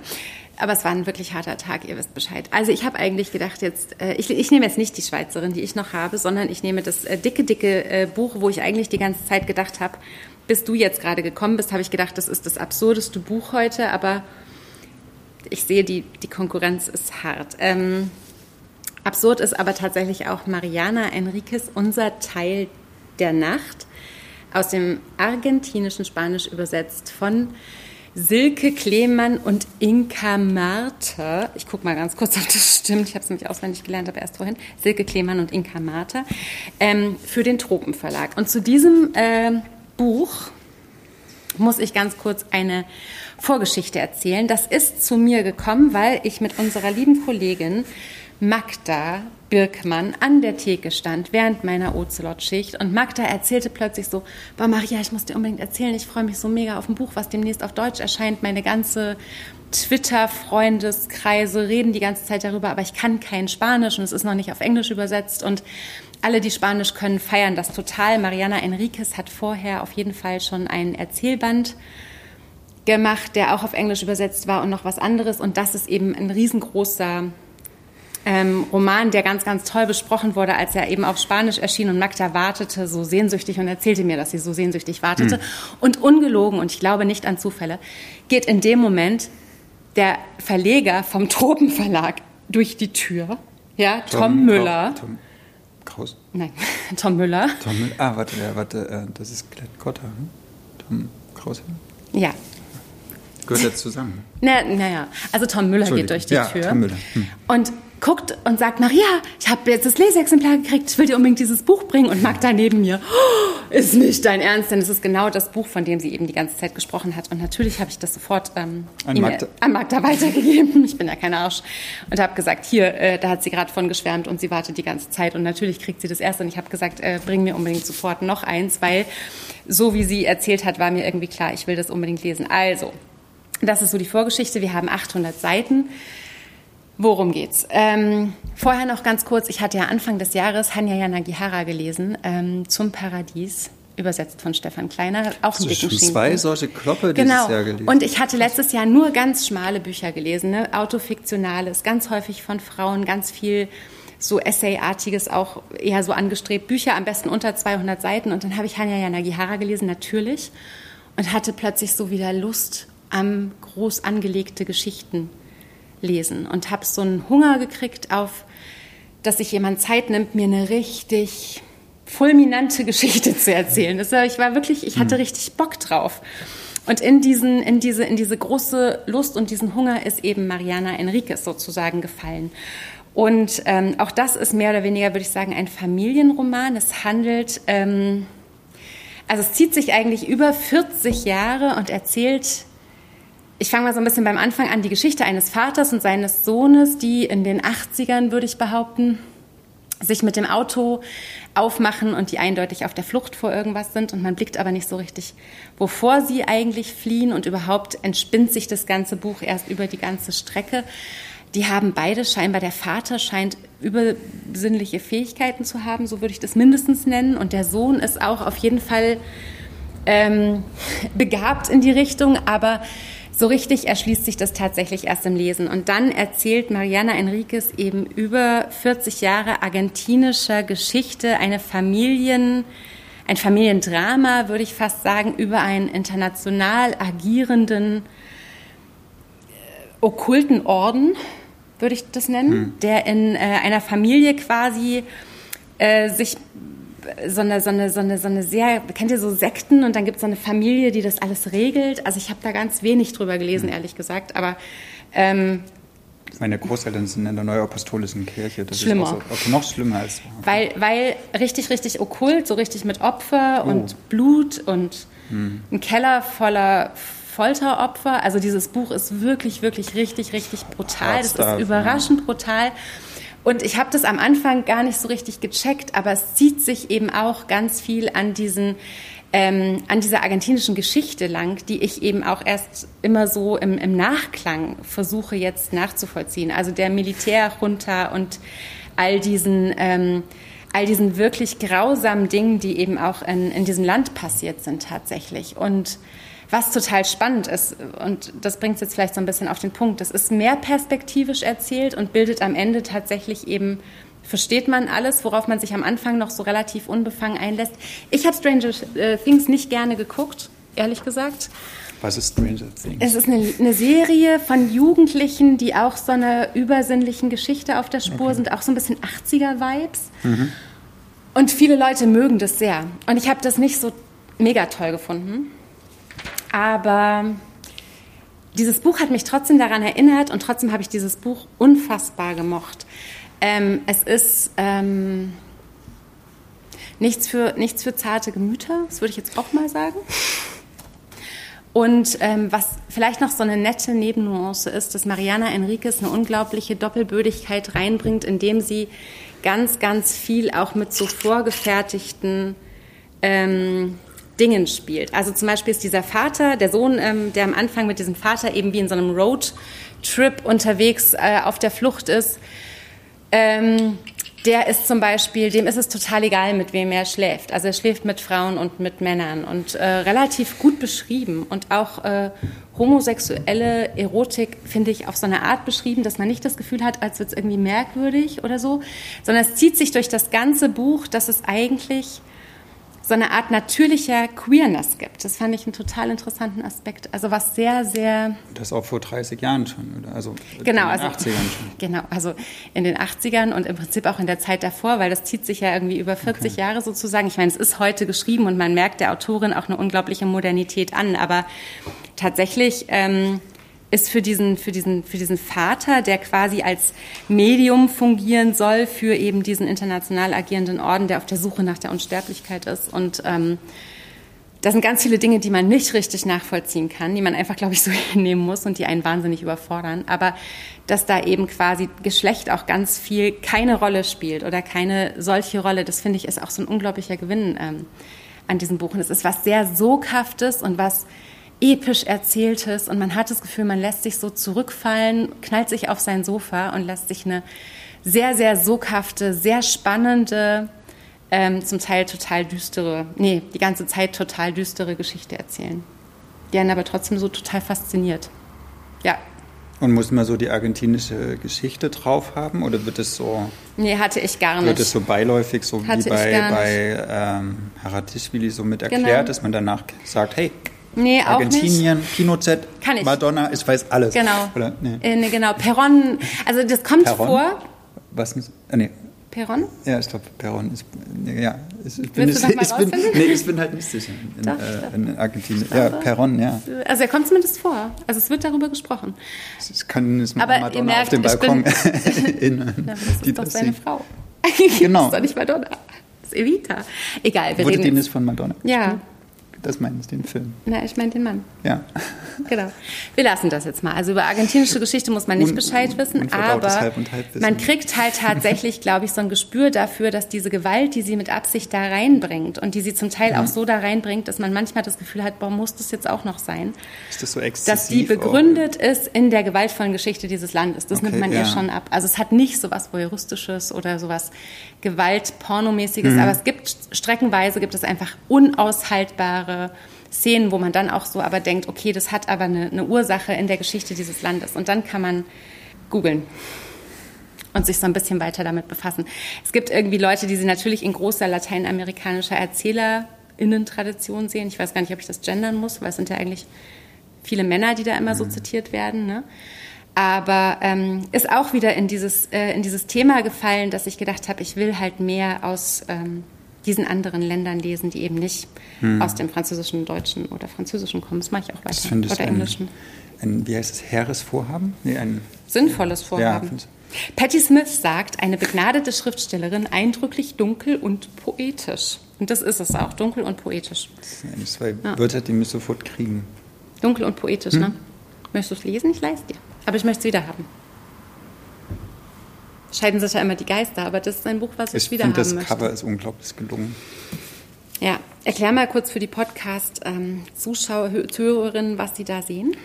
Aber es war ein wirklich harter Tag, ihr wisst Bescheid. Also ich habe eigentlich gedacht jetzt, äh, ich, ich nehme jetzt nicht die Schweizerin, die ich noch habe, sondern ich nehme das äh, dicke, dicke äh, Buch, wo ich eigentlich die ganze Zeit gedacht habe, bis du jetzt gerade gekommen bist, habe ich gedacht, das ist das absurdeste Buch heute, aber ich sehe, die, die Konkurrenz ist hart. Ähm, absurd ist aber tatsächlich auch Mariana Enriquez, unser Teil der Nacht, aus dem argentinischen Spanisch übersetzt von Silke Klemann und Inka Marter. Ich gucke mal ganz kurz, ob das stimmt. Ich habe es nämlich auswendig gelernt, aber erst vorhin. Silke Klemann und Inka Marter ähm, für den Tropenverlag. Und zu diesem ähm, Buch muss ich ganz kurz eine Vorgeschichte erzählen. Das ist zu mir gekommen, weil ich mit unserer lieben Kollegin Magda Birkmann an der Theke stand während meiner Ocelot-Schicht und Magda erzählte plötzlich so, boah Maria, ich muss dir unbedingt erzählen, ich freue mich so mega auf ein Buch, was demnächst auf Deutsch erscheint. Meine ganze Twitter-Freundeskreise reden die ganze Zeit darüber, aber ich kann kein Spanisch und es ist noch nicht auf Englisch übersetzt und alle, die Spanisch können, feiern das total. Mariana Enriquez hat vorher auf jeden Fall schon einen Erzählband gemacht, der auch auf Englisch übersetzt war und noch was anderes. Und das ist eben ein riesengroßer ähm, Roman, der ganz, ganz toll besprochen wurde, als er eben auf Spanisch erschien und Magda wartete so sehnsüchtig und erzählte mir, dass sie so sehnsüchtig wartete. Und ungelogen, und ich glaube nicht an Zufälle, geht in dem Moment der Verleger vom Tropenverlag durch die Tür. Ja, Tom, Müller. Tom Kraus. Nein, [laughs] Tom Müller. Tom Müller. Ah, warte, ja, warte, äh, das ist Glenn Gotter. Hm? Tom Krause. Ja. Gehört jetzt zusammen. Na, naja, also Tom Müller geht durch die Ja, Tür Tom Müller. Hm. und guckt und sagt, Maria, ich habe jetzt das Leseexemplar gekriegt, ich will dir unbedingt dieses Buch bringen. Und Magda neben mir, oh, ist nicht dein Ernst, denn es ist genau das Buch, von dem sie eben die ganze Zeit gesprochen hat. Und natürlich habe ich das sofort ähm, An Magda. an Magda weitergegeben. [laughs] Ich bin ja kein Arsch. Und habe gesagt, hier, äh, da hat sie gerade von geschwärmt und sie wartet die ganze Zeit. Und natürlich kriegt sie das erste. Und ich habe gesagt, äh, bring mir unbedingt sofort noch eins, weil so wie sie erzählt hat, war mir irgendwie klar, ich will das unbedingt lesen. Also, das ist so die Vorgeschichte. Wir haben 800 Seiten. Worum geht's? Ähm, vorher noch ganz kurz, ich hatte ja Anfang des Jahres Hanya Yanagihara gelesen, ähm, zum Paradies, übersetzt von Stefan Kleiner, auch einen du dicken schon Schinken. zwei solche Kloppe dieses Genau. Jahr gelesen? Und ich hatte letztes Jahr nur ganz schmale Bücher gelesen, ne? autofiktionales, ganz häufig von Frauen, ganz viel so Essayartiges, auch eher so angestrebt. Bücher am besten unter 200 Seiten. Und dann habe ich Hanya Yanagihara gelesen, natürlich, und hatte plötzlich so wieder Lust am groß angelegte Geschichten lesen und habe so einen Hunger gekriegt auf, dass sich jemand Zeit nimmt, mir eine richtig fulminante [laughs] Geschichte zu erzählen. Das ich war wirklich, ich hatte richtig Bock drauf. Und in, diesen, in, diese, in diese große Lust und diesen Hunger ist eben Mariana Enriquez sozusagen gefallen. Und ähm, auch das ist mehr oder weniger, würde ich sagen, ein Familienroman. Es handelt, ähm, also es zieht sich eigentlich über 40 Jahre und erzählt ich fange mal so ein bisschen beim Anfang an, die Geschichte eines Vaters und seines Sohnes, die in den 80ern, würde ich behaupten, sich mit dem Auto aufmachen und die eindeutig auf der Flucht vor irgendwas sind und man blickt aber nicht so richtig, wovor sie eigentlich fliehen und überhaupt entspinnt sich das ganze Buch erst über die ganze Strecke. die haben beide scheinbar, der Vater scheint übersinnliche Fähigkeiten zu haben, so würde ich das mindestens nennen. Und der Sohn ist auch auf jeden Fall ähm, [laughs] begabt in die Richtung, aber so richtig erschließt sich das tatsächlich erst im Lesen. Und dann erzählt Mariana Enriquez eben über 40 Jahre argentinischer Geschichte, eine Familien, ein Familiendrama, würde ich fast sagen, über einen international agierenden äh, okkulten Orden, würde ich das nennen, hm. der in äh, einer Familie quasi äh, sich so eine, so eine, so eine, so eine sehr, kennt ihr so Sekten und dann gibt es so eine Familie, die das alles regelt. Also ich habe da ganz wenig drüber gelesen, hm. ehrlich gesagt, aber ähm, meine Großeltern sind in der Neuapostolischen Kirche. Das schlimmer. ist so, okay, noch schlimmer als. Okay. Weil, weil richtig, richtig okkult, so richtig mit Opfer oh. und Blut und hm. ein Keller voller Folteropfer. Also dieses Buch ist wirklich, wirklich richtig, richtig brutal. Das ist überraschend brutal. Und ich habe das am Anfang gar nicht so richtig gecheckt, aber es zieht sich eben auch ganz viel an diesen ähm, an dieser argentinischen Geschichte lang, die ich eben auch erst immer so im, im Nachklang versuche jetzt nachzuvollziehen. Also der Militärjunta und all diesen ähm, all diesen wirklich grausamen Dingen, die eben auch in, in diesem Land passiert sind tatsächlich. Und was total spannend ist, und das bringt es jetzt vielleicht so ein bisschen auf den Punkt, das ist mehr perspektivisch erzählt und bildet am Ende tatsächlich eben, versteht man alles, worauf man sich am Anfang noch so relativ unbefangen einlässt. Ich habe Stranger Things nicht gerne geguckt, ehrlich gesagt. Was ist Stranger Things? Es ist eine, eine, Serie von Jugendlichen, die auch so einer übersinnlichen Geschichte auf der Spur okay. sind, auch so ein bisschen 80er-Vibes. Mhm. Und viele Leute mögen das sehr. Und ich habe das nicht so mega toll gefunden. Aber dieses Buch hat mich trotzdem daran erinnert und trotzdem habe ich dieses Buch unfassbar gemocht. Ähm, es ist ähm, nichts, für, nichts für zarte Gemüter, das würde ich jetzt auch mal sagen. Und ähm, was vielleicht noch so eine nette Nebennuance ist, dass Mariana Enriquez eine unglaubliche Doppelbödigkeit reinbringt, indem sie ganz, ganz viel auch mit so vorgefertigten ähm, Dingen spielt. Also zum Beispiel ist dieser Vater, der Sohn, ähm, der am Anfang mit diesem Vater eben wie in so einem Roadtrip unterwegs äh, auf der Flucht ist, ähm, der ist zum Beispiel, dem ist es total egal, mit wem er schläft. Also er schläft mit Frauen und mit Männern und äh, relativ gut beschrieben und auch äh, homosexuelle Erotik finde ich auf so eine Art beschrieben, dass man nicht das Gefühl hat, als wird es irgendwie merkwürdig oder so, sondern es zieht sich durch das ganze Buch, dass es eigentlich so eine Art natürlicher Queerness gibt. Das fand ich einen total interessanten Aspekt. Also was sehr, sehr... Das auch vor 30 Jahren schon, oder? Also genau, in den also, 80ern schon. [laughs] Genau, also in den 80ern und im Prinzip auch in der Zeit davor, weil das zieht sich ja irgendwie über 40 okay. Jahre sozusagen. Ich meine, es ist heute geschrieben und man merkt der Autorin auch eine unglaubliche Modernität an, aber tatsächlich... Ähm, ist für diesen, für, diesen, für diesen Vater, der quasi als Medium fungieren soll für eben diesen international agierenden Orden, der auf der Suche nach der Unsterblichkeit ist. Und ähm, das sind ganz viele Dinge, die man nicht richtig nachvollziehen kann, die man einfach, glaube ich, so [laughs] hinnehmen muss und die einen wahnsinnig überfordern. Aber dass da eben quasi Geschlecht auch ganz viel keine Rolle spielt oder keine solche Rolle, das finde ich ist auch so ein unglaublicher Gewinn ähm, an diesem Buch. Und es ist was sehr Soghaftes und was episch erzähltes und man hat das Gefühl, man lässt sich so zurückfallen, knallt sich auf sein Sofa und lässt sich eine sehr, sehr soghafte, sehr spannende, ähm, zum Teil total düstere, nee, die ganze Zeit total düstere Geschichte erzählen. Die einen aber trotzdem so total fasziniert. Ja. Und muss man so die argentinische Geschichte drauf haben oder wird es so? Nee, hatte ich gar nicht. Wird es so beiläufig, so hatte wie bei, bei ähm, Haratischvili so mit erklärt, genau. dass man danach sagt, hey, Nee, Argentinien, Pinochet, Kann ich. Madonna, ich weiß alles. Genau. Oder, nee. Äh, nee, genau. Peron, also das kommt Peron? vor. Was? Äh, nee. Peron? Ja, ich glaube, Peron ist. Ja, ich, ich bin, du [laughs] ich, bin, nee, ich bin halt nicht sicher in, doch, äh, in Argentinien. Ja, Peron, ja. Also er kommt zumindest vor. Also es wird darüber gesprochen. Ich kann es Aber Madonna merkt, auf dem Balkon [laughs] [laughs] Na, das ist doch seine Frau. Genau. das ist doch nicht Madonna. Das ist Evita. Egal, wir Wurde reden. Wurde von Madonna? Ja. Das meinst du, den Film? Na, ich meine den Mann. Ja. [laughs] Genau. Wir lassen das jetzt mal. Also über argentinische Geschichte muss man nicht Un- Bescheid wissen, aber Halb- und Halbwissen. man kriegt halt tatsächlich, [laughs] glaube ich, so ein Gespür dafür, dass diese Gewalt, die sie mit Absicht da reinbringt und die sie zum Teil auch so da reinbringt, dass man manchmal das Gefühl hat, boah, muss das jetzt auch noch sein, Ist das so exzessiv? dass die begründet ist in der gewaltvollen Geschichte dieses Landes. Das Okay, nimmt man ihr ja. schon ab. Also es hat nicht so was Voyeuristisches oder sowas Gewalt-Pornomäßiges, Mhm. aber es gibt streckenweise gibt es einfach unaushaltbare Szenen, wo man dann auch so aber denkt, okay, das hat aber eine, eine Ursache in der Geschichte dieses Landes. Und dann kann man googeln und sich so ein bisschen weiter damit befassen. Es gibt irgendwie Leute, die sie natürlich in großer lateinamerikanischer ErzählerInnen-Tradition sehen. Ich weiß gar nicht, ob ich das gendern muss, weil es sind ja eigentlich viele Männer, die da immer so zitiert werden. Ne? Aber ähm, ist auch wieder in dieses, äh, in dieses Thema gefallen, dass ich gedacht habe, ich will halt mehr aus ähm, diesen anderen Ländern lesen, die eben nicht aus dem Französischen, Deutschen oder Französischen kommen. Das mache ich auch Das weiter. ich Oder ein, Englischen. ein, wie heißt es, hehres Vorhaben? Nee, ein, Sinnvolles Vorhaben. find's- Patty Smith sagt, eine begnadete Schriftstellerin, eindrücklich dunkel und poetisch. Und das ist es auch, dunkel und poetisch. das sind eigentlich zwei Wörter, die mich sofort kriegen. Dunkel und poetisch, ne? Möchtest du es lesen? Ich leiste dir. Aber ich möchte es wieder haben. Scheiden sich ja immer die Geister, aber das ist ein Buch, was ich, Ich wieder haben das möchte. Cover ist unglaublich gelungen. Ja, erklär mal kurz für die Podcast-Zuschauer, Hörerinnen, was sie da sehen.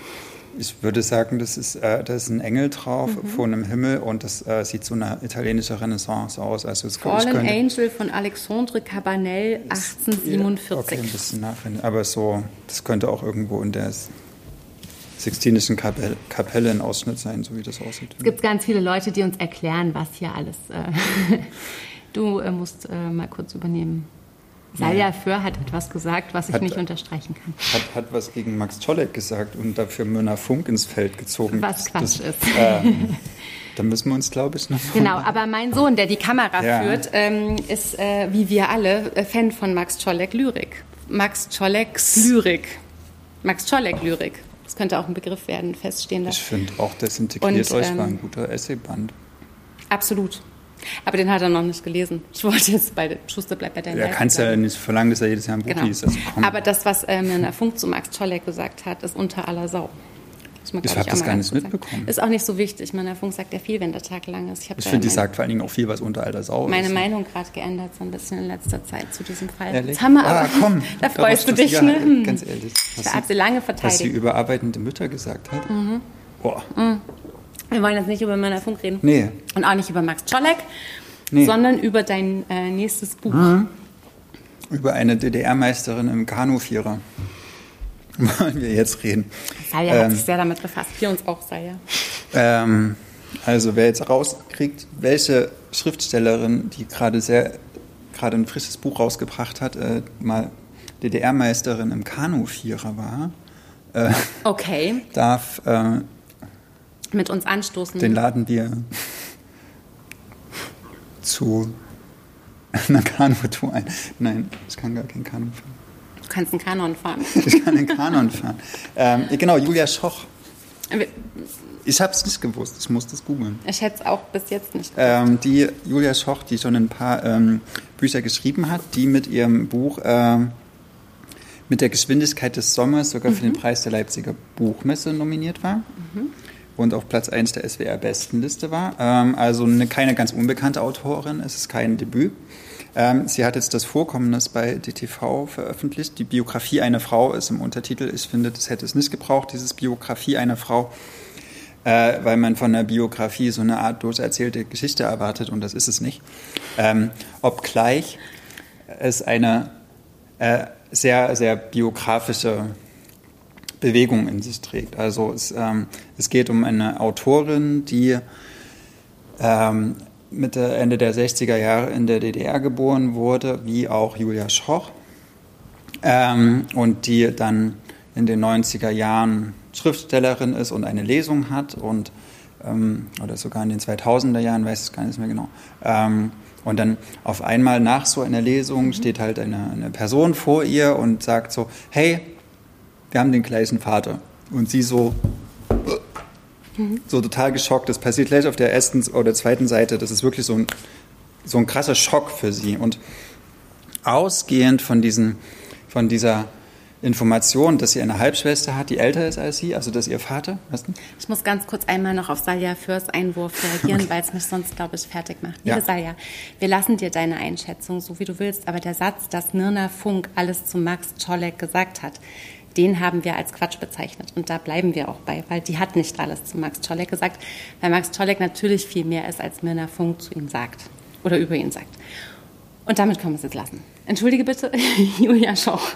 Ich würde sagen, das ist, äh, da ist ein Engel drauf Mhm. vor einem Himmel und das äh, sieht so eine italienische Renaissance aus. Also es Fallen könnte- Angel von Alexandre Cabanel, Okay, 1847. ein bisschen nachrennen. Aber so, das könnte auch irgendwo in der Sixtinischen Kapelle, Kapelle ein Ausschnitt sein, so wie das aussieht. Es gibt ganz viele Leute, die uns erklären, was hier alles. Äh, [laughs] du äh, musst äh, mal kurz übernehmen. Salja Föhr hat etwas gesagt, was ich Hat- nicht unterstreichen kann. Hat, hat was gegen Max Czolek gesagt und dafür Myrna Funk ins Feld gezogen. Was Quatsch ist. Ähm, da müssen wir uns, glaube ich, noch. [laughs] Genau, aber mein Sohn, der die Kamera Ja. führt, ähm, ist äh, wie wir alle äh, Fan von Max Czolek Lyrik. Max Czoleks Lyrik. Max Czolek Lyrik. Das könnte auch ein Begriff werden, feststehender. Ich finde auch, das integriert Und, euch ähm, war ein guter Essayband. Absolut. Aber den hat er noch nicht gelesen. Ich wollte jetzt bei der Schuster bleibt bei deinem Er kann es ja nicht verlangen, dass er jedes Jahr ein Buch Genau. liest. Also. Aber das, was äh, Mirna Funk zu Max Czolek gesagt hat, ist unter aller Sau. Muss man, Ich glaub hab das auch gar nicht mitbekommen. Sagen. Ist auch nicht so wichtig. Mirna Funk sagt ja viel, wenn der Tag lang ist. habe ich da finde, die sagt vor allen Dingen auch viel, was unter all das Sau meine ist. Meinung gerade geändert, so ein bisschen in letzter Zeit zu diesem Fall. Ehrlich? Jetzt haben wir aber, ah, komm. [laughs] da freust du dich, das- ne? ja, Hm. Ganz ehrlich. Ich habe sie lange Was sie verteidigt. über arbeitende Mütter gesagt hat. Mhm. Boah. Wir wollen jetzt nicht über Mirna Funk reden. Nee. Und auch nicht über Max Czolek, Nee. sondern über dein äh, nächstes Buch. Über eine DDR-Meisterin im Kanuvierer wollen wir jetzt reden. Hat Ähm, sich sehr damit befasst. Wir uns auch, Salja. Ähm, also wer jetzt rauskriegt, welche Schriftstellerin, die gerade sehr gerade ein frisches Buch rausgebracht hat, äh, mal DDR-Meisterin im Kanuvierer war, äh, Okay, darf äh, mit uns anstoßen. den laden wir zu einer Kanutour ein. Nein, ich kann gar kein Kanu fahren. Du kannst einen Kanon fahren. [laughs] Ich kann den Kanon fahren. Ähm, genau, Julia Schoch. Ich habe es nicht gewusst, ich musste es googeln. Ich hätte es auch bis jetzt nicht. Ähm, die Julia Schoch, die schon ein paar ähm, Bücher geschrieben hat, die mit ihrem Buch ähm, mit der Geschwindigkeit des Sommers sogar für den Preis der Leipziger Buchmesse nominiert war und auf Platz 1 der SWR-Bestenliste war. Ähm, also eine, keine ganz unbekannte Autorin, es ist kein Debüt. Ähm, sie hat jetzt das Vorkommnis bei DTV veröffentlicht. Die Biografie einer Frau ist im Untertitel. Ich finde, das hätte es nicht gebraucht, dieses Biografie einer Frau äh, weil man von der Biografie so eine Art durcherzählte Geschichte erwartet und das ist es nicht. Ähm, obgleich es eine äh, sehr, sehr biografische Bewegung in sich trägt. Also es, ähm, es geht um eine Autorin, die ähm, Mitte, Ende der 60er Jahre in der DDR geboren wurde, wie auch Julia Schoch. Ähm, und die dann in den 90er Jahren Schriftstellerin ist und eine Lesung hat und ähm, oder sogar in den 2000er Jahren, weiß ich gar nicht mehr genau. Ähm, und dann auf einmal nach so einer Lesung steht halt eine, eine Person vor ihr und sagt so, hey, wir haben den gleichen Vater. Und sie so, so total geschockt. Das passiert gleich auf der ersten oder zweiten Seite. Das ist wirklich so ein, so ein krasser Schock für sie. Und ausgehend von, diesen, von dieser Information, dass sie eine Halbschwester hat, die älter ist als sie, also dass ihr Vater. Was denn? Ich muss ganz kurz einmal noch auf Salja Förs Einwurf reagieren, okay. weil es mich sonst, glaube ich, fertig macht. Liebe ja. Salja, wir lassen dir deine Einschätzung so, wie du willst, aber der Satz, dass Nirna Funk alles zu Max Czolek gesagt hat, den haben wir als Quatsch bezeichnet. Und da bleiben wir auch bei, weil die hat nicht alles zu Max Czolek gesagt, weil Max Czolek natürlich viel mehr ist, als Mirna Funk zu ihm sagt oder über ihn sagt. Und damit können wir es jetzt lassen. Entschuldige bitte, [laughs] Julia Schoch.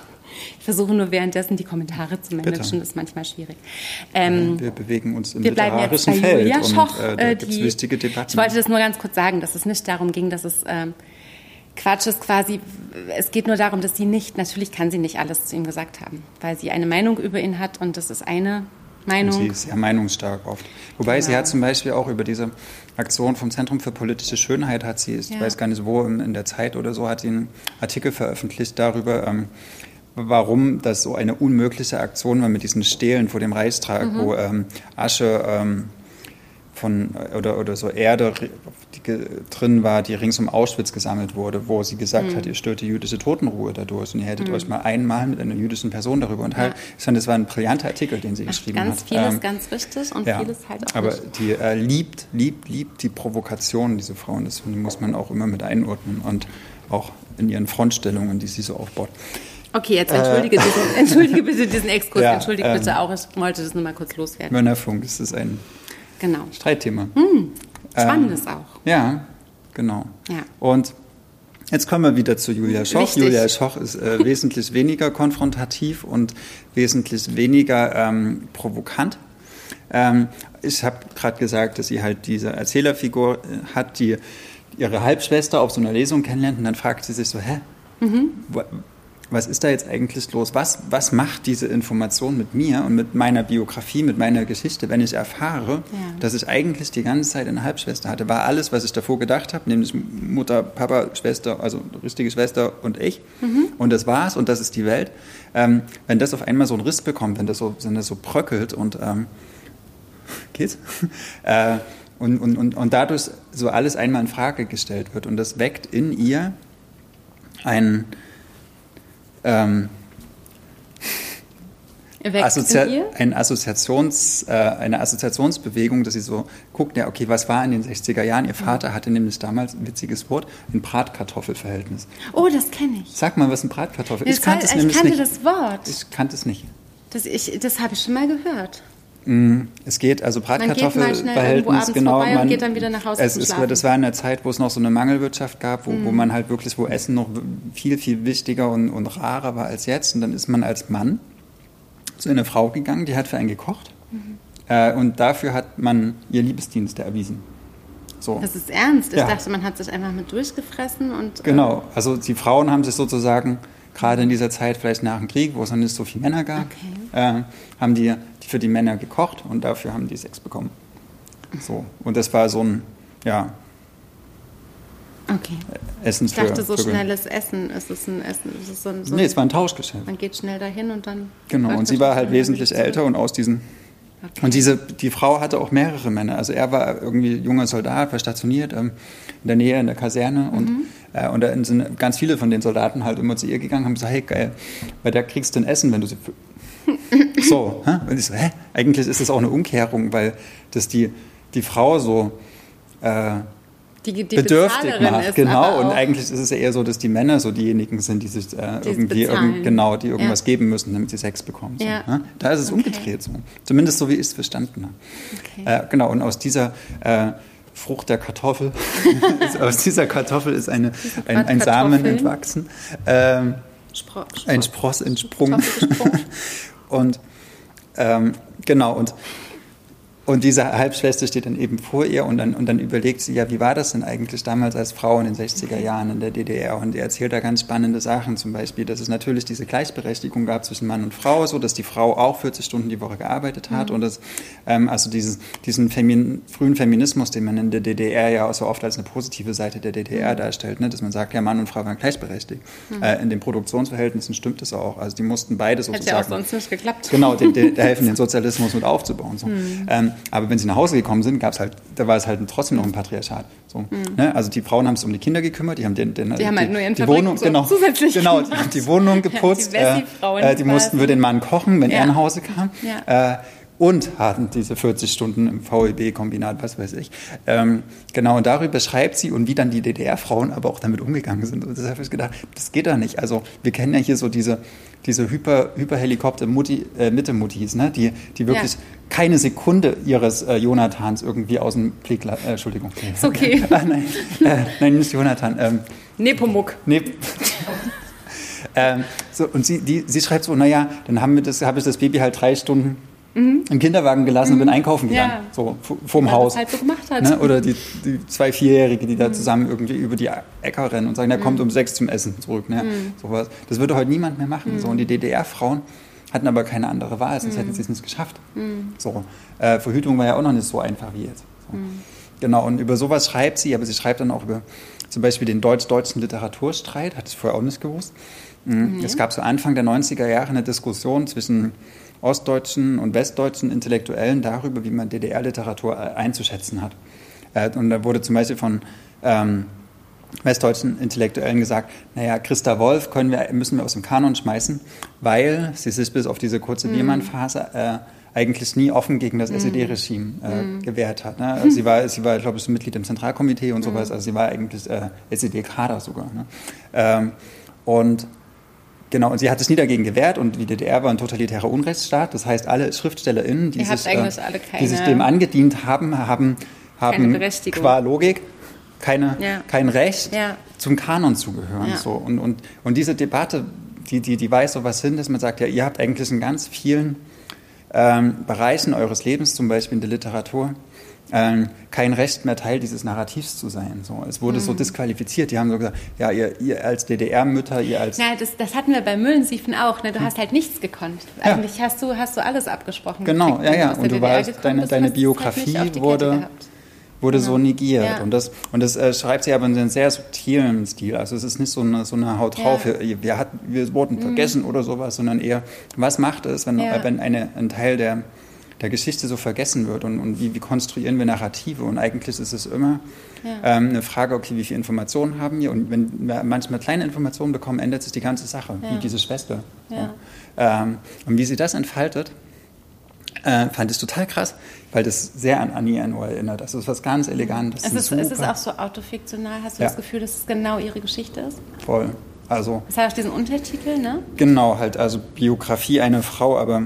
Ich versuche nur währenddessen die Kommentare zu managen, Bitte. das ist manchmal schwierig. Ähm, wir bewegen uns im wir bleiben jetzt bei Feld Julia Schoch, und äh, da die, wichtige Debatten. Ich wollte das nur ganz kurz sagen, dass es nicht darum ging, dass es ähm, Quatsch ist quasi, es geht nur darum, dass sie nicht, natürlich kann sie nicht alles zu ihm gesagt haben, weil sie eine Meinung über ihn hat und das ist eine Meinung. Und sie ist sehr meinungsstark oft. Wobei genau. sie hat zum Beispiel auch über diese Aktion vom Zentrum für politische Schönheit hat sie, ich ja. weiß gar nicht wo, in der Zeit oder so, hat sie einen Artikel veröffentlicht darüber, ähm, warum das so eine unmögliche Aktion war mit diesen Stelen vor dem Reichstag, mhm. wo ähm, Asche ähm, von oder, oder so Erde drin war, die rings um Auschwitz gesammelt wurde, wo sie gesagt mhm. hat, ihr stört die jüdische Totenruhe dadurch und ihr hättet mhm. euch mal einmal mit einer jüdischen Person darüber unterhalten. Ja. Ich fand, das war ein brillanter Artikel, den sie geschrieben ganz hat. Ganz vieles ähm, ganz richtig und ja. vieles halt auch Aber nicht. die äh, liebt, liebt, liebt die Provokation, diese Frauen. Das muss man auch immer mit einordnen und auch in ihren Frontstellungen, die sie so aufbaut. Okay, jetzt entschuldige, äh, diesen, [laughs] entschuldige bitte diesen Exkurs, ja, entschuldige ähm, bitte auch, ich wollte das nur mal kurz loswerden. Männerfunk, das ist ein genau. Streitthema. Hm, spannendes ähm, auch. Ja, genau. Ja. Und jetzt kommen wir wieder zu Julia Schoch. Richtig. Julia Schoch ist äh, [laughs] wesentlich weniger konfrontativ und wesentlich weniger ähm, provokant. Ähm, ich habe gerade gesagt, dass sie halt diese Erzählerfigur äh, hat, die ihre Halbschwester auf so einer Lesung kennenlernt und dann fragt sie sich so, hä? Mhm was ist da jetzt eigentlich los? Was, was macht diese Information mit mir und mit meiner Biografie, mit meiner Geschichte, wenn ich erfahre, ja. dass ich eigentlich die ganze Zeit eine Halbschwester hatte? War alles, was ich davor gedacht habe, nämlich Mutter, Papa, Schwester, also richtige Schwester und ich. Mhm. Und das war's und das ist die Welt. Ähm, wenn das auf einmal so einen Riss bekommt, wenn das so, wenn das so bröckelt und ähm, [laughs] geht's? [laughs] äh, und, und, und, und dadurch so alles einmal in Frage gestellt wird und das weckt in ihr ein ähm, Assozi ein Assoziations, äh, eine Assoziationsbewegung, dass sie so guckt, ja, okay, was war in den 60er Jahren? Ihr Vater hatte nämlich damals ein witziges Wort, ein Bratkartoffelverhältnis. Oh, das kenne ich. Sag mal, was ein Bratkartoffel ist. Ich kannte, es ich kannte das Wort. Ich kannte es nicht. Das, das habe ich schon mal gehört. Mm, es geht, also Bratkartoffelverhältnis, genau. Man, geht dann wieder nach Hause es ist, Das war in der Zeit, wo es noch so eine Mangelwirtschaft gab, wo, mm. wo man halt wirklich, wo Essen noch viel, viel wichtiger und, und rarer war als jetzt. Und dann ist man als Mann zu einer Frau gegangen, die hat für einen gekocht. Mhm. Äh, und dafür hat man ihr Liebesdienste erwiesen. So. Das ist ernst. Ich ja. dachte, man hat sich einfach mit durchgefressen und. Genau, äh, also die Frauen haben sich sozusagen gerade in dieser Zeit, vielleicht nach dem Krieg, wo es noch nicht so viele Männer gab, okay. äh, haben die für die Männer gekocht und dafür haben die Sex bekommen. So. Und das war so ein, ja. Okay. Essen ich dachte, so für schnelles Essen. Es ist ein Essen. Es ist so ein, so nee, es war ein Tauschgeschäft. Man geht schnell dahin und dann. Genau, und sie war halt wesentlich älter und aus diesen. Okay. Und diese, die Frau hatte auch mehrere Männer. Also er war irgendwie junger Soldat, war stationiert ähm, in der Nähe in der Kaserne und mhm. Äh, und da sind ganz viele von den Soldaten halt immer zu ihr gegangen und haben gesagt, hey geil, bei der kriegst du ein Essen, wenn du sie [laughs] so, hä? und ich so, hä? Eigentlich ist das auch eine Umkehrung, weil das die, die Frau so äh, die, die bedürftig macht. Ist, genau, und eigentlich ist es ja eher so, dass die Männer so diejenigen sind, die sich äh, irgendwie irgend, genau, die irgendwas ja. geben müssen, damit sie Sex bekommen. So, ja. ne? Da ist es okay. umgedreht so. Zumindest so, wie ich es verstanden habe. Okay. Äh, genau, und aus dieser äh, Frucht der Kartoffel, [laughs] aus dieser Kartoffel ist eine, ein, ein Samen entwachsen. Ähm, Spro Spro ein Spross entsprungen. [laughs] und ähm, genau, und und diese Halbschwester steht dann eben vor ihr und dann, und dann überlegt sie, ja, wie war das denn eigentlich damals als Frau in den 60er Jahren in der DDR? Und er erzählt da ganz spannende Sachen, zum Beispiel, dass es natürlich diese Gleichberechtigung gab zwischen Mann und Frau, so dass die Frau auch 40 Stunden die Woche gearbeitet hat mhm. und dass, ähm, also dieses, diesen Femin frühen Feminismus, den man in der DDR ja auch so oft als eine positive Seite der DDR mhm. darstellt, ne? dass man sagt, ja, Mann und Frau waren gleichberechtigt. Mhm. Äh, in den Produktionsverhältnissen stimmt das auch. Also die mussten beide sozusagen. Hätte ja auch sonst nicht geklappt. Genau, die, die helfen, [laughs] den Sozialismus mit aufzubauen. So. Mhm. Ähm, aber wenn sie nach Hause gekommen sind, gab's halt, da war es halt trotzdem noch ein Patriarchat. So, Mhm. ne? Also die Frauen haben sich um die Kinder gekümmert, die haben den, den Die haben halt nur ihren die Fabriken Wohnung, so genau, zusätzlich genau, die, gemacht. die Wohnung [laughs] geputzt, die Wessi-Frauen äh, die mussten für den Mann kochen, wenn Ja. er nach Hause kam. Ja. Äh, und hatten diese 40 Stunden im VEB-Kombinat, was weiß ich. Ähm, genau, und darüber schreibt sie und wie dann die DDR-Frauen aber auch damit umgegangen sind. Und deshalb habe ich gedacht, das geht doch nicht. Also wir kennen ja hier so diese, diese Hyper, Hyperhelikopter-Mutti, äh, ne? die, die wirklich Ja. keine Sekunde ihres äh, Jonathans irgendwie aus dem Blick, äh, Entschuldigung. Ist okay. [laughs] ah, nein, äh, nein, nicht Jonathan. Ähm, Nepomuk. Nee. [laughs] ähm, so, und sie, die, sie schreibt so, naja, dann haben wir das, habe ich das Baby halt drei Stunden im Kinderwagen gelassen und bin einkaufen gegangen. Mhm. Ja. So, vorm Haus. halt so gemacht hat. Ne? Oder die, die zwei Vierjährige, die da Mhm. zusammen irgendwie über die Äcker rennen und sagen, der kommt um sechs zum Essen zurück. Ne? Mhm. Sowas. Das würde heute niemand mehr machen. So, und die DDR-Frauen hatten aber keine andere Wahl, sonst Mhm. hätten sie es nicht geschafft. So, äh, Verhütung war ja auch noch nicht so einfach wie jetzt. So. Mhm. Genau, und über sowas schreibt sie, aber sie schreibt dann auch über zum Beispiel den deutsch-deutschen Literaturstreit, hatte ich vorher auch nicht gewusst. Mhm. Es gab so Anfang der 90er Jahre eine Diskussion zwischen ostdeutschen und westdeutschen Intellektuellen darüber, wie man DDR-Literatur äh, einzuschätzen hat. Äh, Und da wurde zum Beispiel von ähm, westdeutschen Intellektuellen gesagt, naja, Christa Wolf können wir, müssen wir aus dem Kanon schmeißen, weil sie sich bis auf diese kurze Biermann-Phase äh, eigentlich nie offen gegen das SED-Regime äh, gewehrt hat. Ne? Also sie war, sie war, glaube ich, Mitglied im Zentralkomitee und sowas, also sie war eigentlich äh, SED-Kader sogar. Ne? Ähm, und Genau, und sie hat sich nie dagegen gewehrt und die DDR war ein totalitärer Unrechtsstaat. Das heißt, alle SchriftstellerInnen, die, sich, äh, die sich dem angedient haben, haben, haben qua Logik keine, Ja. kein Recht, Ja. zum Kanon zu gehören. Ja. So. Und, und, und diese Debatte, die, die, die weist so was hin, dass man sagt, ja, ihr habt eigentlich in ganz vielen ähm, Bereichen eures Lebens, zum Beispiel in der Literatur, ähm, kein Recht mehr Teil dieses Narrativs zu sein. So, es wurde Mhm. so disqualifiziert. Die haben so gesagt, ja, ihr, ihr als DDR-Mütter, ihr als Ja, das, das hatten wir bei Müllensiefen auch. Ne? Du hast halt nichts gekonnt. Ja. Eigentlich hast du, hast du alles abgesprochen. Genau, gekriegt, ja, ja. Und du warst, deine, deine Biografie wurde, gehabt. Wurde so negiert. Ja. Und das, und das äh, schreibt sie aber in einem sehr subtilen Stil. Also es ist nicht so eine, so eine Haut drauf, Ja. Mhm. wir, wir, hatten, wir wurden vergessen oder sowas, sondern eher, was macht es, wenn, Ja. wenn eine, ein Teil der, der Geschichte so vergessen wird und, und wie, wie konstruieren wir Narrative? Und eigentlich ist es immer ähm, eine Frage, okay, wie viele Informationen haben wir? Und wenn wir manchmal kleine Informationen bekommen, ändert sich die ganze Sache, wie diese Schwester. Ähm, und wie sie das entfaltet, äh, fand ich total krass, weil das sehr an Annie Ernaux erinnert. Also es ist was ganz Elegantes. Es ist, es ist auch so autofiktional. Hast du Ja. das Gefühl, dass es genau ihre Geschichte ist? voll. Also Es hat auch diesen Untertitel, ne? genau, halt also Biografie einer Frau, aber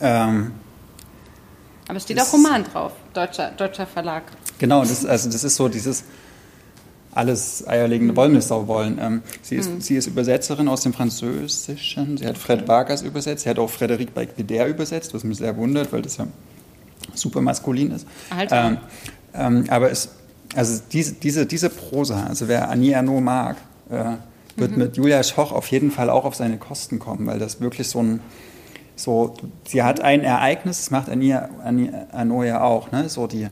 ähm, Aber es steht Das- auch Roman drauf. Deutscher, deutscher Verlag. Genau, das, also das ist so dieses alles Mhm. eierlegende Wollmilchsau wollen. Ähm, sie, ist, sie ist Übersetzerin aus dem Französischen. Sie hat Fred Vargas übersetzt. Sie hat auch Frédéric Becbédère übersetzt, was mich sehr wundert, weil das ja super maskulin ist. Alter. Ähm, ähm, aber es, also diese, diese, diese Prosa, also wer Annie Ernaux mag, äh, wird Mhm. mit Julia Schoch auf jeden Fall auch auf seine Kosten kommen, weil das wirklich so ein so, sie hat ein Ereignis, das macht Annie, Ernaux ja auch, ne? so die,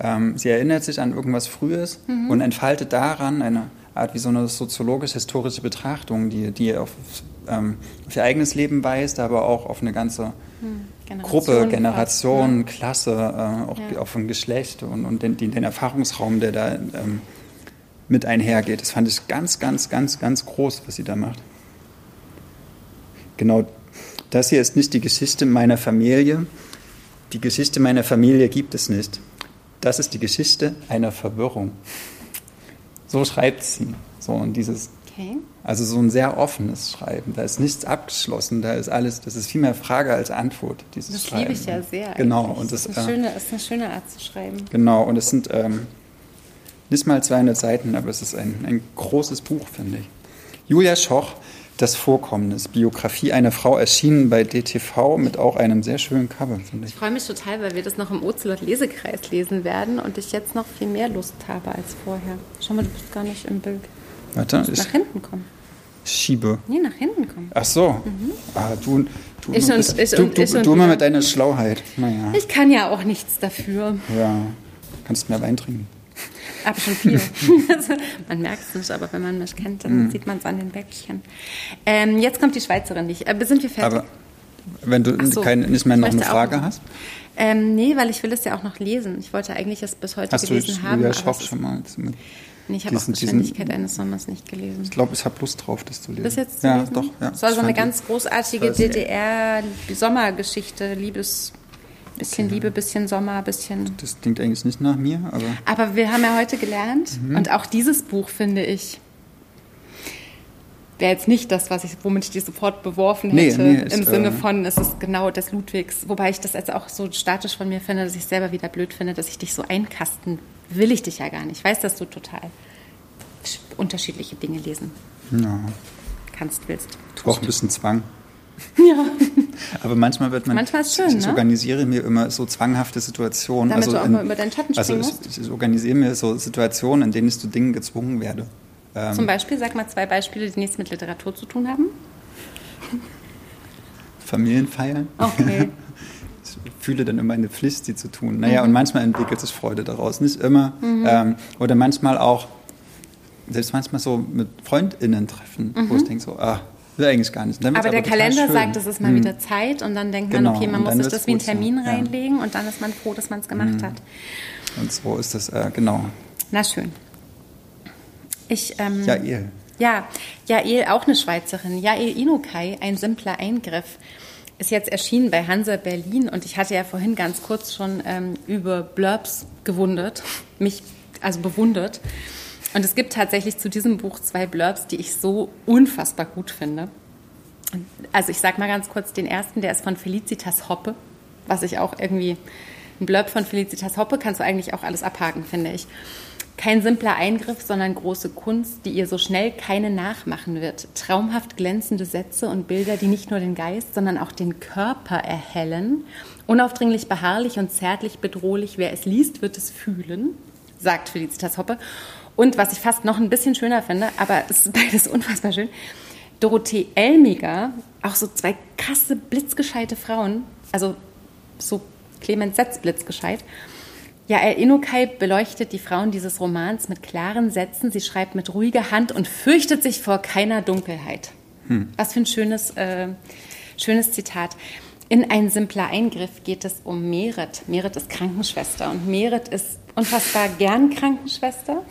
ähm, sie erinnert sich an irgendwas Frühes Mhm. und entfaltet daran eine Art wie so eine soziologisch-historische Betrachtung, die, die auf, ähm, auf ihr eigenes Leben weist, aber auch auf eine ganze Generation Gruppe, Generation, ne? Klasse, äh, auch Ja. auf ein Geschlecht und, und den, den, den Erfahrungsraum, der da ähm, mit einhergeht. Das fand ich ganz, ganz, ganz, ganz groß, was sie da macht. Genau, das hier ist nicht die Geschichte meiner Familie. Die Geschichte meiner Familie gibt es nicht. Das ist die Geschichte einer Verwirrung. So schreibt sie. So, und dieses, Okay. also so ein sehr offenes Schreiben. Da ist nichts abgeschlossen, da ist alles, das ist viel mehr Frage als Antwort, dieses Das Schreiben. liebe ich ja sehr. Genau, eigentlich. und das, ist, eine äh, schöne, ist eine schöne Art zu schreiben. Genau, und es sind ähm, nicht mal 200 Seiten, aber es ist ein, ein großes Buch, finde ich. Julia Schoch, Das Vorkommnis, Biografie einer Frau, erschienen bei DTV mit auch einem sehr schönen Cover, finde ich. Ich freue mich total, weil wir das noch im Ozelot Lesekreis lesen werden und ich jetzt noch viel mehr Lust habe als vorher. Schau mal, du bist gar nicht im Bild. Warte, Du ich nach hinten kommen. schiebe. Nee, nach hinten kommen. Ach so. Ah, du, du, Ich du, und- bist, ich du, und- du, ich und du immer mit deiner Schlauheit. Naja, Ich kann ja auch nichts dafür. ja. Kannst mehr Wein trinken. Aber schon viel. [laughs] also, man merkt es nicht, aber wenn man mich kennt, Mhm. dann sieht man es an den Bäckchen. Ähm, jetzt kommt die Schweizerin. Ich, äh, sind wir fertig? Aber Wenn du so. kein, nicht mehr noch Ich eine Frage hast? Ähm, nee, weil ich will es ja auch noch lesen. Ich wollte eigentlich es bis heute Hast du gelesen haben. Julia aber Schoch es ist- schon mal? Nee, ich habe auch diesen- eines Sommers nicht gelesen. Ich glaube, ich habe Lust drauf, das zu lesen. Bis jetzt zu ja, lesen? doch. Ja. Es war so Ich eine ganz großartige das DDR-Sommergeschichte, Liebes, bisschen Liebe, bisschen Sommer, bisschen. Das klingt eigentlich nicht nach mir, aber Aber wir haben ja heute gelernt Mhm. und auch dieses Buch finde ich wäre jetzt nicht das, was ich, womit ich die sofort beworfen Nee, hätte, nee, ist, im Sinne äh, von, es ist genau des Ludwigs. Wobei ich das jetzt auch so statisch von mir finde, dass ich selber wieder blöd finde, dass ich dich so einkasten will ich dich ja gar nicht. Ich weiß, dass du total unterschiedliche Dinge lesen ja, kannst, willst. ich brauche ein bisschen Zwang. Ja. Aber manchmal wird man. Manchmal ist es schön, ich, ich ne? organisiere mir immer so zwanghafte Situationen. Damit also du auch mal über deinen Schatten Also ich, ich organisiere mir so Situationen, in denen ich zu Dingen gezwungen werde. Ähm, Zum Beispiel, sag mal zwei Beispiele, die nichts mit Literatur zu tun haben. Familienfeiern. Okay. [laughs] Ich fühle dann immer eine Pflicht, die zu tun. Naja, Mhm. und manchmal entwickelt sich Freude daraus. Nicht immer. Ähm, oder manchmal auch, selbst manchmal so mit FreundInnen treffen, wo ich denke so, ah, will eigentlich gar nicht. Mhm. Aber der Kalender schön. sagt, es ist mal Hm. wieder Zeit und dann denkt Genau, man, okay, man muss sich das wie einen gut sein, Termin ja. Reinlegen und dann ist man froh, dass man es gemacht hat. Und so ist das, äh, genau. Na schön. Ich, ähm, Jael. Ja, Jael, auch eine Schweizerin. Jael Inukai, ein simpler Eingriff, ist jetzt erschienen bei Hansa Berlin und ich hatte ja vorhin ganz kurz schon ähm, über Blurbs gewundert, mich also bewundert. Und es gibt tatsächlich zu diesem Buch zwei Blurbs, die ich so unfassbar gut finde. Also ich sage mal ganz kurz den ersten, der ist von Felicitas Hoppe, was ich auch irgendwie, ein Blurb von Felicitas Hoppe kannst du eigentlich auch alles abhaken, finde ich. Kein simpler Eingriff, sondern große Kunst, die ihr so schnell keine nachmachen wird. Traumhaft glänzende Sätze und Bilder, die nicht nur den Geist, sondern auch den Körper erhellen. Unaufdringlich beharrlich und zärtlich bedrohlich. Wer es liest, wird es fühlen, sagt Felicitas Hoppe. Und was ich fast noch ein bisschen schöner finde, aber es ist beides [laughs] unfassbar schön, Dorothee Elmiger, auch so zwei krasse, blitzgescheite Frauen, also so Clemens Setz blitzgescheit. Ja, El beleuchtet die Frauen dieses Romans mit klaren Sätzen. Sie schreibt mit ruhiger Hand und fürchtet sich vor keiner Dunkelheit. Was für ein schönes, äh, schönes Zitat. In ein simpler Eingriff geht es um Meret. Meret ist Krankenschwester und Meret ist unfassbar gern Krankenschwester.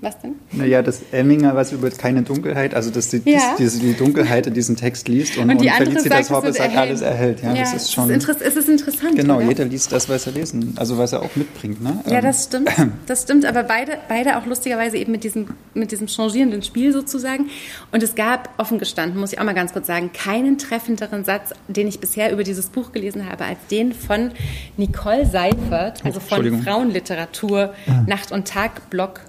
Was denn? Naja, dass Emminger was über keine Dunkelheit, also dass die, Ja. die, die Dunkelheit in diesem Text liest und, Und die und Felicitas Hoppe sagt, alles erhält. Ja, das es ist schon. es ist interessant. genau, oder? jeder liest das, was er lesen, also was er auch mitbringt. Ne? Ja, Ähm, das stimmt. Das stimmt, aber beide, beide auch lustigerweise eben mit diesem, mit diesem changierenden Spiel sozusagen. Und es gab, offen gestanden, muss ich auch mal ganz kurz sagen, keinen treffenderen Satz, den ich bisher über dieses Buch gelesen habe, als den von Nicole Seifert, also von Entschuldigung. Frauenliteratur, Nacht- und Tag-Blog.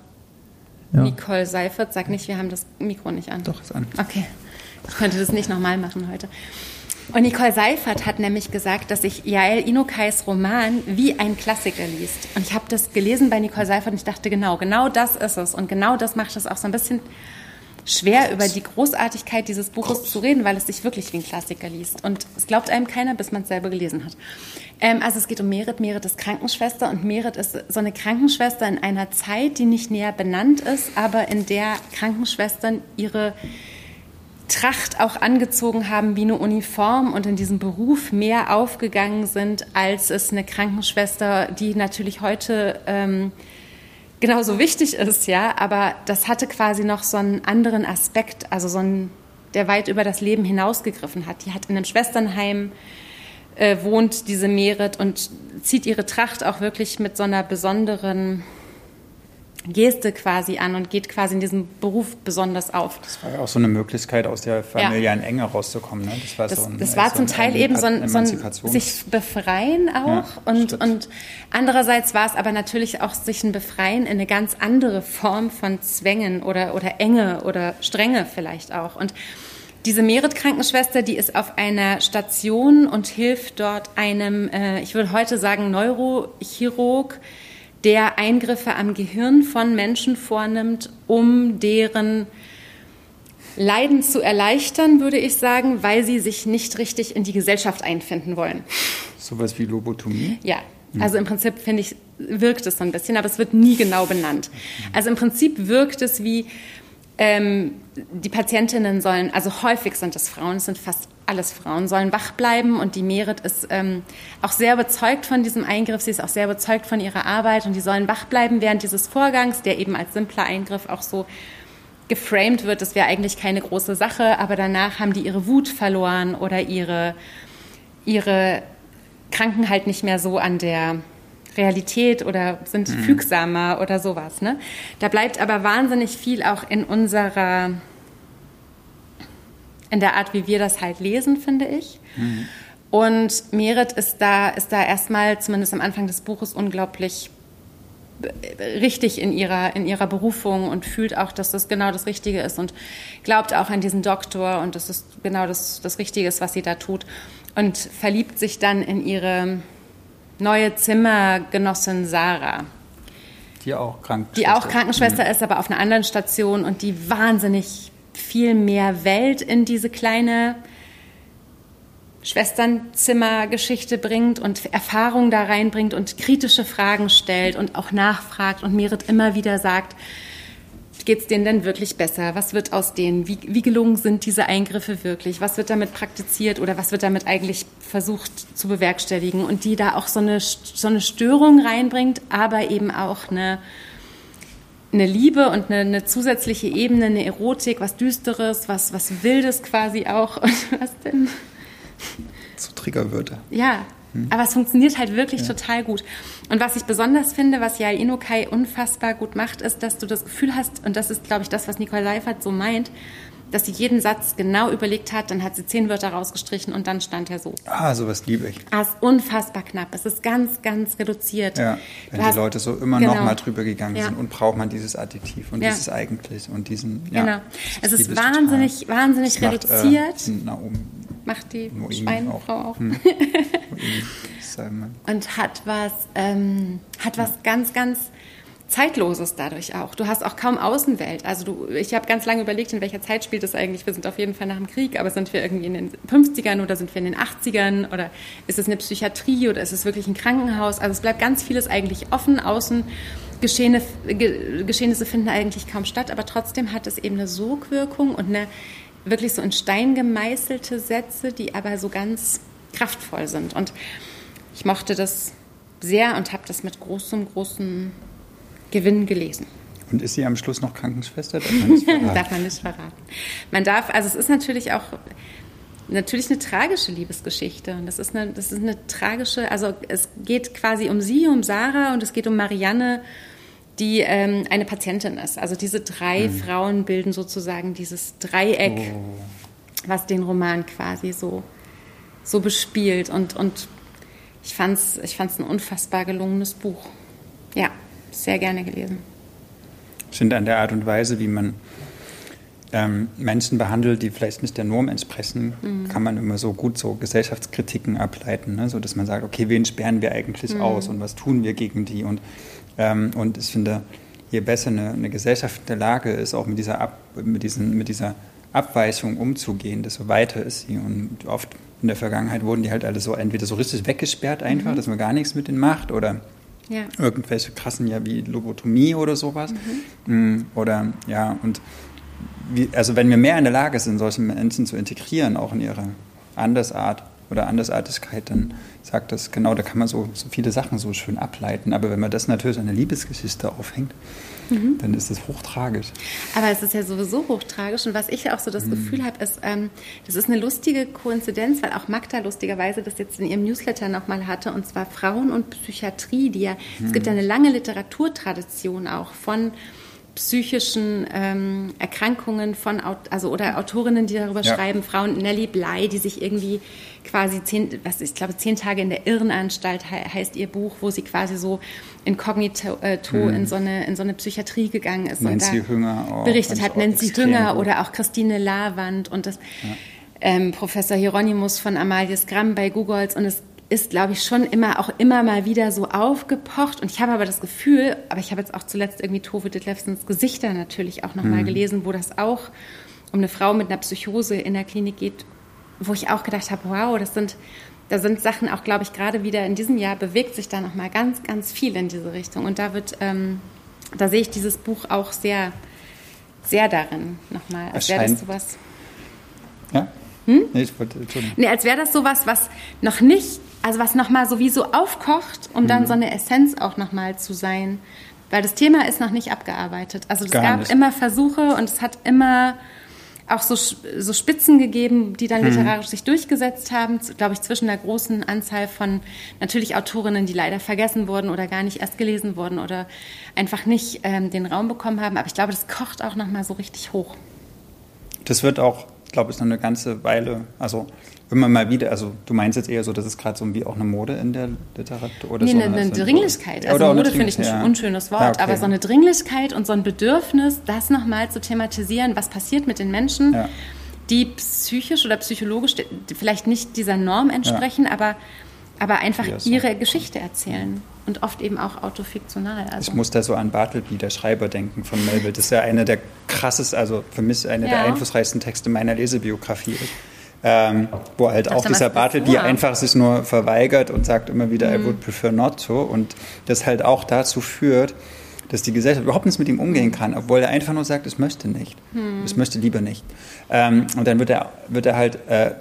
Ja. Nicole Seifert, sag nicht, wir haben das Mikro nicht an. Doch, ist an. Okay. Ich könnte das nicht nochmal machen heute. Und Nicole Seifert hat nämlich gesagt, dass sich Jael Inukais Roman wie ein Klassiker liest. Und ich habe das gelesen bei Nicole Seifert und ich dachte, genau, genau das ist es. Und genau das macht es auch so ein bisschen schwer, über die Großartigkeit dieses Buches zu reden, weil es sich wirklich wie ein Klassiker liest. Und es glaubt einem keiner, bis man es selber gelesen hat. Ähm, also es geht um Merit. Merit ist Krankenschwester und Merit ist so eine Krankenschwester in einer Zeit, die nicht näher benannt ist, aber in der Krankenschwestern ihre Tracht auch angezogen haben wie eine Uniform und in diesem Beruf mehr aufgegangen sind, als es eine Krankenschwester, die natürlich heute ähm, genauso wichtig ist, ja, aber das hatte quasi noch so einen anderen Aspekt, also so einen, der weit über das Leben hinausgegriffen hat. Die hat in einem Schwesternheim äh, wohnt, diese Merit, und zieht ihre Tracht auch wirklich mit so einer besonderen Geste quasi an und geht quasi in diesem Beruf besonders auf. Das war ja auch so eine Möglichkeit, aus der familiären Enge rauszukommen. Ne? Das war, Das, so ein, das war so zum Teil eben so ein, so ein sich befreien auch Ja, und, stimmt. und andererseits war es aber natürlich auch sich ein Befreien in eine ganz andere Form von Zwängen oder, oder Enge oder Strenge vielleicht auch. Und diese Merit-Krankenschwester, die ist auf einer Station und hilft dort einem, äh, ich würde heute sagen, Neurochirurg, der Eingriffe am Gehirn von Menschen vornimmt, um deren Leiden zu erleichtern, würde ich sagen, weil sie sich nicht richtig in die Gesellschaft einfinden wollen. Sowas wie Lobotomie. Ja, also im Prinzip finde ich, wirkt es so ein bisschen, aber es wird nie genau benannt. Also im Prinzip wirkt es wie, ähm, die Patientinnen sollen, also häufig sind es Frauen, es sind fast alles Frauen sollen wach bleiben und die Merit ist ähm, auch sehr überzeugt von diesem Eingriff. Sie ist auch sehr überzeugt von ihrer Arbeit und die sollen wach bleiben während dieses Vorgangs, der eben als simpler Eingriff auch so geframed wird. Das wäre eigentlich keine große Sache, aber danach haben die ihre Wut verloren oder ihre, ihre Kranken halt nicht mehr so an der Realität oder sind mhm. fügsamer oder sowas. Ne? Da bleibt aber wahnsinnig viel auch in unserer in der Art, wie wir das halt lesen, finde ich. Mhm. Und Merit ist da, ist da erstmal, zumindest am Anfang des Buches, unglaublich richtig in ihrer, in ihrer Berufung und fühlt auch, dass das genau das Richtige ist und glaubt auch an diesen Doktor und dass es genau das, das Richtige ist, was sie da tut. Und verliebt sich dann in ihre neue Zimmergenossin Sarah. Die auch Krankenschwester, die auch Krankenschwester mhm. ist, aber auf einer anderen Station und die wahnsinnig viel mehr Welt in diese kleine Schwesternzimmergeschichte bringt und Erfahrung da reinbringt und kritische Fragen stellt und auch nachfragt und Merit immer wieder sagt, geht es denen denn wirklich besser? Was wird aus denen? Wie, wie, gelungen sind diese Eingriffe wirklich? Was wird damit praktiziert oder was wird damit eigentlich versucht zu bewerkstelligen? Und die da auch so eine, so eine Störung reinbringt, aber eben auch eine eine Liebe und eine, eine, zusätzliche Ebene, eine Erotik, was Düsteres, was, was Wildes quasi auch. [laughs] Und was denn? So Triggerwörter. Ja, hm. aber es funktioniert halt wirklich ja. total gut. Und was ich besonders finde, was Yael Inokai unfassbar gut macht, ist, dass du das Gefühl hast, und das ist, glaube ich, das, was Nicole Seifert so meint, dass sie jeden Satz genau überlegt hat, dann hat sie zehn Wörter rausgestrichen und dann stand er so. Ah, sowas liebe ich. Ah, ist unfassbar knapp. Es ist ganz, ganz reduziert. Ja, wenn du die Leute so immer genau. noch mal drüber gegangen ja. sind und braucht man dieses Adjektiv und ja. dieses eigentlich und diesen, ja. Genau. Es ist wahnsinnig, total. wahnsinnig das reduziert. Macht, äh, Naomi, macht die Schweinefrau auch. auch. Hm. [laughs] und hat was, ähm, hat was ganz, ganz Zeitloses dadurch auch. Du hast auch kaum Außenwelt. Also du, ich habe ganz lange überlegt, in welcher Zeit spielt es eigentlich. Wir sind auf jeden Fall nach dem Krieg, aber sind wir irgendwie in den 50ern oder sind wir in den 80ern oder ist es eine Psychiatrie oder ist es wirklich ein Krankenhaus? Also es bleibt ganz vieles eigentlich offen. Außen Geschehne, Geschehnisse finden eigentlich kaum statt, aber trotzdem hat es eben eine Sogwirkung und eine wirklich so in Stein gemeißelte Sätze, die aber so ganz kraftvoll sind. Und ich mochte das sehr und habe das mit großem, großem Gewinn gelesen. Und ist sie am Schluss noch Krankenschwester? Darf man nicht [laughs] verraten. darf man nicht verraten. Man darf, also es ist natürlich auch natürlich eine tragische Liebesgeschichte. Und das ist eine, das ist eine tragische, also es geht quasi um sie, um Sarah und es geht um Marianne, die ähm, eine Patientin ist. Also diese drei mhm. Frauen bilden sozusagen dieses Dreieck, oh. was den Roman quasi so, so bespielt. Und, und ich fand es ich fand's ein unfassbar gelungenes Buch. Ja sehr gerne gelesen. Finde an der Art und Weise, wie man ähm, Menschen behandelt, die vielleicht nicht der Norm entsprechen, mhm. kann man immer so gut so Gesellschaftskritiken ableiten, ne? so dass man sagt, okay, wen sperren wir eigentlich mhm. aus und was tun wir gegen die und ähm, und ich finde, je besser eine, eine, Gesellschaft in der Lage ist, auch mit dieser, Ab, mit, diesen, mit dieser Abweichung umzugehen, desto weiter ist sie. Und oft in der Vergangenheit wurden die halt alle so entweder so richtig weggesperrt einfach, mhm. dass man gar nichts mit denen macht oder ja. Irgendwelche krassen, ja, wie Lobotomie oder sowas. Mhm. Mm, oder, ja, und wie, also wenn wir mehr in der Lage sind, solche Menschen zu integrieren, auch in ihre Andersart oder Andersartigkeit, dann sagt das, genau, da kann man so, so viele Sachen so schön ableiten. Aber wenn man das natürlich an der Liebesgeschichte aufhängt, mhm. dann ist es hochtragisch. Aber es ist ja sowieso hochtragisch. Und was ich auch so das mhm. Gefühl habe, ist, ähm, das ist eine lustige Koinzidenz, weil auch Magda lustigerweise das jetzt in ihrem Newsletter nochmal hatte, und zwar Frauen und Psychiatrie, die ja, mhm. es gibt ja eine lange Literaturtradition auch von psychischen ähm, Erkrankungen von also oder Autorinnen, die darüber ja. schreiben, Frauen Nelly Bly, die sich irgendwie quasi zehn, was ich glaube zehn Tage in der Irrenanstalt he heißt ihr Buch, wo sie quasi so inkognito äh, mhm. in so eine in so eine Psychiatrie gegangen ist Nancy und da Hünger auch, berichtet hat Nancy Hünger gut. oder auch Christine Lavand und das ja. ähm, Professor Hieronymus von Amalius Gramm bei Googles und es ist, glaube ich, schon immer auch immer mal wieder so aufgepocht. Und ich habe aber das Gefühl, aber ich habe jetzt auch zuletzt irgendwie Tove Ditlevsens Gesichter natürlich auch nochmal mhm. gelesen, wo das auch um eine Frau mit einer Psychose in der Klinik geht, wo ich auch gedacht habe, wow, das sind, da sind Sachen auch, glaube ich, gerade wieder in diesem Jahr bewegt sich da nochmal ganz, ganz viel in diese Richtung. Und da wird, ähm, da sehe ich dieses Buch auch sehr, sehr darin nochmal, als wäre das sowas. Ja, Hm? Nee, ich wollte, nee, als wäre das sowas, was noch nicht, also was nochmal sowieso aufkocht, um mhm. dann so eine Essenz auch nochmal zu sein. Weil das Thema ist noch nicht abgearbeitet. Also es gab nicht. immer Versuche und es hat immer auch so, so Spitzen gegeben, die dann hm. literarisch sich durchgesetzt haben, glaube ich, zwischen der großen Anzahl von natürlich Autorinnen, die leider vergessen wurden oder gar nicht erst gelesen wurden oder einfach nicht ähm, den Raum bekommen haben. Aber ich glaube, das kocht auch nochmal so richtig hoch. Das wird auch, glaube ich, noch eine ganze Weile, also immer mal wieder, also du meinst jetzt eher so, das ist gerade so wie auch eine Mode in der Literatur oder nee, so? Nee, eine, eine Dringlichkeit. Also Mode finde ich ein ja. unschönes Wort, ja, okay. aber so eine Dringlichkeit und so ein Bedürfnis, das nochmal zu thematisieren, was passiert mit den Menschen, ja. die psychisch oder psychologisch vielleicht nicht dieser Norm entsprechen, aber, aber einfach ihre Geschichte erzählen und oft eben auch autofiktional. Also. Ich muss da so an Bartleby, der Schreiber, denken von Melville. Das ist ja einer der krassesten, also für mich einer der einflussreichsten Texte meiner Lesebiografie ähm, wo halt auch dieser Bartleby einfach sich nur verweigert und sagt immer wieder, mhm. I would prefer not to. Und das halt auch dazu führt, dass die Gesellschaft überhaupt nichts mit ihm umgehen kann, obwohl er einfach nur sagt, es möchte nicht. Mhm. Es möchte lieber nicht. Ähm, und dann wird er, wird er halt äh,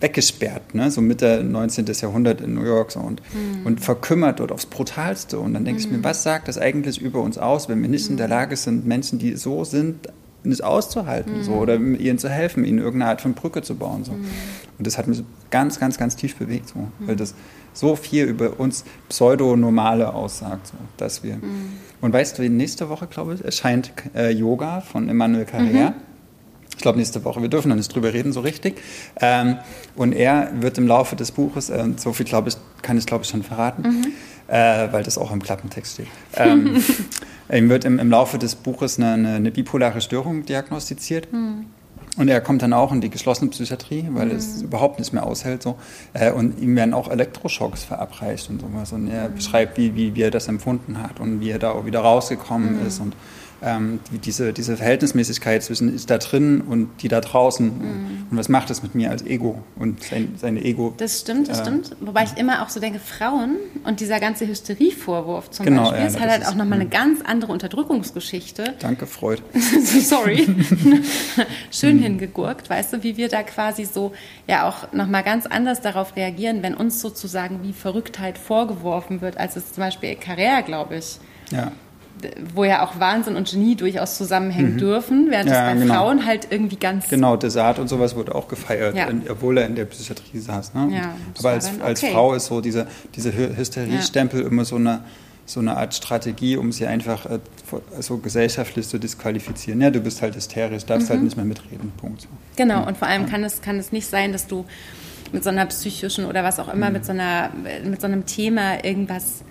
weggesperrt, ne? so Mitte 19. Jahrhundert in New York so, und, mhm. und verkümmert dort aufs Brutalste. Und dann denke ich mir, mhm. was sagt das eigentlich über uns aus, wenn wir nicht in der mhm. Lage sind, Menschen, die so sind, es auszuhalten mhm. so, oder ihnen zu helfen, ihnen irgendeine Art von Brücke zu bauen. So. Mhm. Und das hat mich ganz, ganz, ganz tief bewegt, so, mhm. weil das so viel über uns Pseudonormale aussagt, so, dass wir. Mhm. Und weißt du, nächste Woche, glaube ich, erscheint äh, Yoga von Emmanuel Carrère. Ich glaube, nächste Woche. Wir dürfen noch nicht drüber reden, so richtig. Ähm, und er wird im Laufe des Buches, äh, so viel glaube ich, kann ich glaube ich schon verraten, mhm. äh, weil das auch im Klappentext steht. Ähm, [laughs] Ihm wird im, im Laufe des Buches eine, eine, eine bipolare Störung diagnostiziert. Mhm. Und er kommt dann auch in die geschlossene Psychiatrie, weil mhm. es überhaupt nicht mehr aushält. So. Äh, und ihm werden auch Elektroschocks verabreicht und sowas. Und er mhm. beschreibt, wie, wie, wie er das empfunden hat und wie er da auch wieder rausgekommen mhm. ist. Und ähm, die, diese, diese Verhältnismäßigkeit zwischen ist da drin und die da draußen. Mhm. Und was macht das mit mir als Ego und sein, seine Ego? Das stimmt, das äh, stimmt. Wobei ich immer auch so denke, Frauen und dieser ganze Hysterievorwurf zum genau, Beispiel, ja, ist halt, halt auch nochmal eine mhm. ganz andere Unterdrückungsgeschichte. Danke, Freud. [laughs] Sorry. [laughs] Schön mhm. hingegurkt, weißt du, wie wir da quasi so ja auch nochmal ganz anders darauf reagieren, wenn uns sozusagen wie Verrücktheit vorgeworfen wird, als es zum Beispiel Carrère, glaube ich, ja wo ja auch Wahnsinn und Genie durchaus zusammenhängen mhm. dürfen, während ja, es bei genau. Frauen halt irgendwie ganz. Genau, Desart und sowas wurde auch gefeiert, ja. obwohl er in der Psychiatrie saß. Ne? Ja, Aber als, okay. als Frau ist so diese, diese Hysteriestempel immer so eine, so eine Art Strategie, um sie einfach äh, so gesellschaftlich zu disqualifizieren. Ja, du bist halt hysterisch, darfst halt mhm. halt nicht mehr mitreden. Punkt. Genau, und vor allem kann es, kann es nicht sein, dass du mit so einer psychischen oder was auch immer, mhm. mit, so einer, mit so einem Thema irgendwas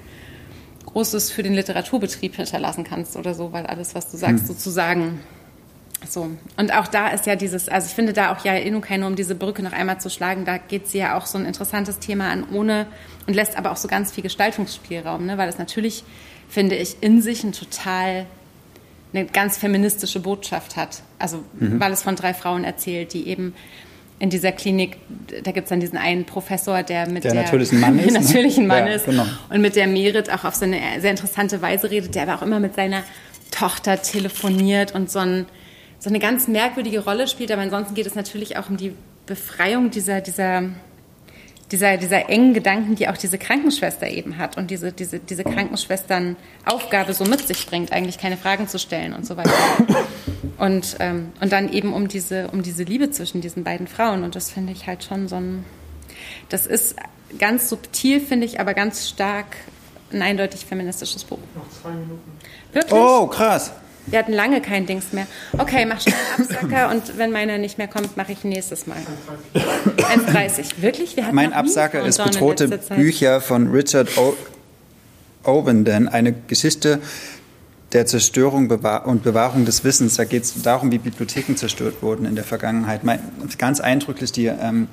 Großes für den Literaturbetrieb hinterlassen kannst oder so, weil alles, was du sagst, hm. sozusagen so. Und auch da ist ja dieses, also ich finde da auch ja Inukai, um diese Brücke noch einmal zu schlagen, da geht sie ja auch so ein interessantes Thema an, ohne und lässt aber auch so ganz viel Gestaltungsspielraum, ne? weil es natürlich, finde ich, in sich ein total eine ganz feministische Botschaft hat. Also, mhm. weil es von drei Frauen erzählt, die eben in dieser Klinik, da gibt es dann diesen einen Professor, der mit der, der natürlich ein [laughs] Mann ist, ne? natürlich ein Mann ja, ist genau. und mit der Merit auch auf so eine sehr interessante Weise redet, der aber auch immer mit seiner Tochter telefoniert und so, ein, so eine ganz merkwürdige Rolle spielt. Aber ansonsten geht es natürlich auch um die Befreiung dieser, dieser dieser, dieser engen Gedanken, die auch diese Krankenschwester eben hat und diese, diese, diese Krankenschwestern Aufgabe so mit sich bringt, eigentlich keine Fragen zu stellen und so weiter. Und, ähm, und dann eben um diese, um diese Liebe zwischen diesen beiden Frauen. Und das finde ich halt schon so ein, das ist ganz subtil, finde ich, aber ganz stark ein eindeutig feministisches Buch. Noch zwei Minuten. Wirklich? Oh, krass. Wir hatten lange kein Dings mehr. Okay, mach schnell einen Absacker [coughs] und wenn meiner nicht mehr kommt, mache ich nächstes Mal. 1,30. Wirklich? Wir hatten mein Absacker ist bedrohte Bücher von Richard Ovenden, eine Geschichte der Zerstörung und Bewahrung des Wissens. Da geht es darum, wie Bibliotheken zerstört wurden in der Vergangenheit. Ganz eindrücklich, die, ähm,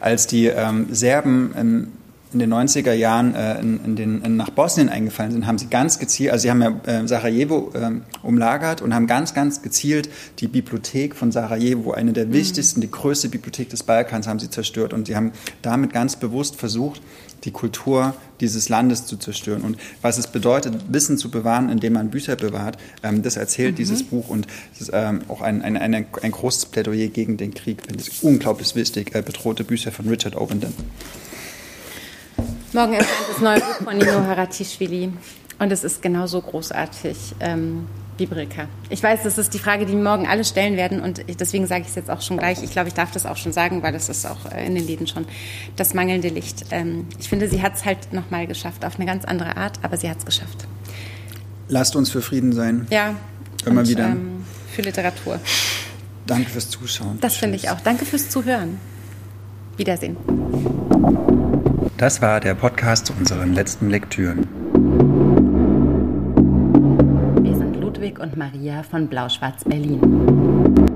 als die ähm, Serben im in den 90er Jahren äh, in, in den, in, nach Bosnien eingefallen sind, haben sie ganz gezielt, also sie haben ja äh, Sarajevo äh, umlagert und haben ganz, ganz gezielt die Bibliothek von Sarajevo, eine der mhm. wichtigsten, die größte Bibliothek des Balkans, haben sie zerstört. Und sie haben damit ganz bewusst versucht, die Kultur dieses Landes zu zerstören. Und was es bedeutet, Wissen zu bewahren, indem man Bücher bewahrt, ähm, das erzählt mhm. dieses Buch. Und es ist ähm, auch ein, ein, ein, ein großes Plädoyer gegen den Krieg. Ich finde es unglaublich wichtig. Äh, bedrohte Bücher von Richard Ovenden. Morgen erscheint das neue Buch von Nino Haratischvili. Und es ist genauso großartig. Ähm, Bibelka. Ich weiß, das ist die Frage, die morgen alle stellen werden und deswegen sage ich es jetzt auch schon gleich. Ich glaube, ich darf das auch schon sagen, weil das ist auch äh, in den Läden schon das mangelnde Licht. Ähm, ich finde, sie hat es halt nochmal geschafft, auf eine ganz andere Art, aber sie hat es geschafft. Lasst uns für Frieden sein. Ja. Immer und, wieder. Ähm, für Literatur. Danke fürs Zuschauen. Das finde ich auch. Danke fürs Zuhören. Wiedersehen. Das war der Podcast zu unseren letzten Lektüren. und Maria von Blau-Schwarz Berlin.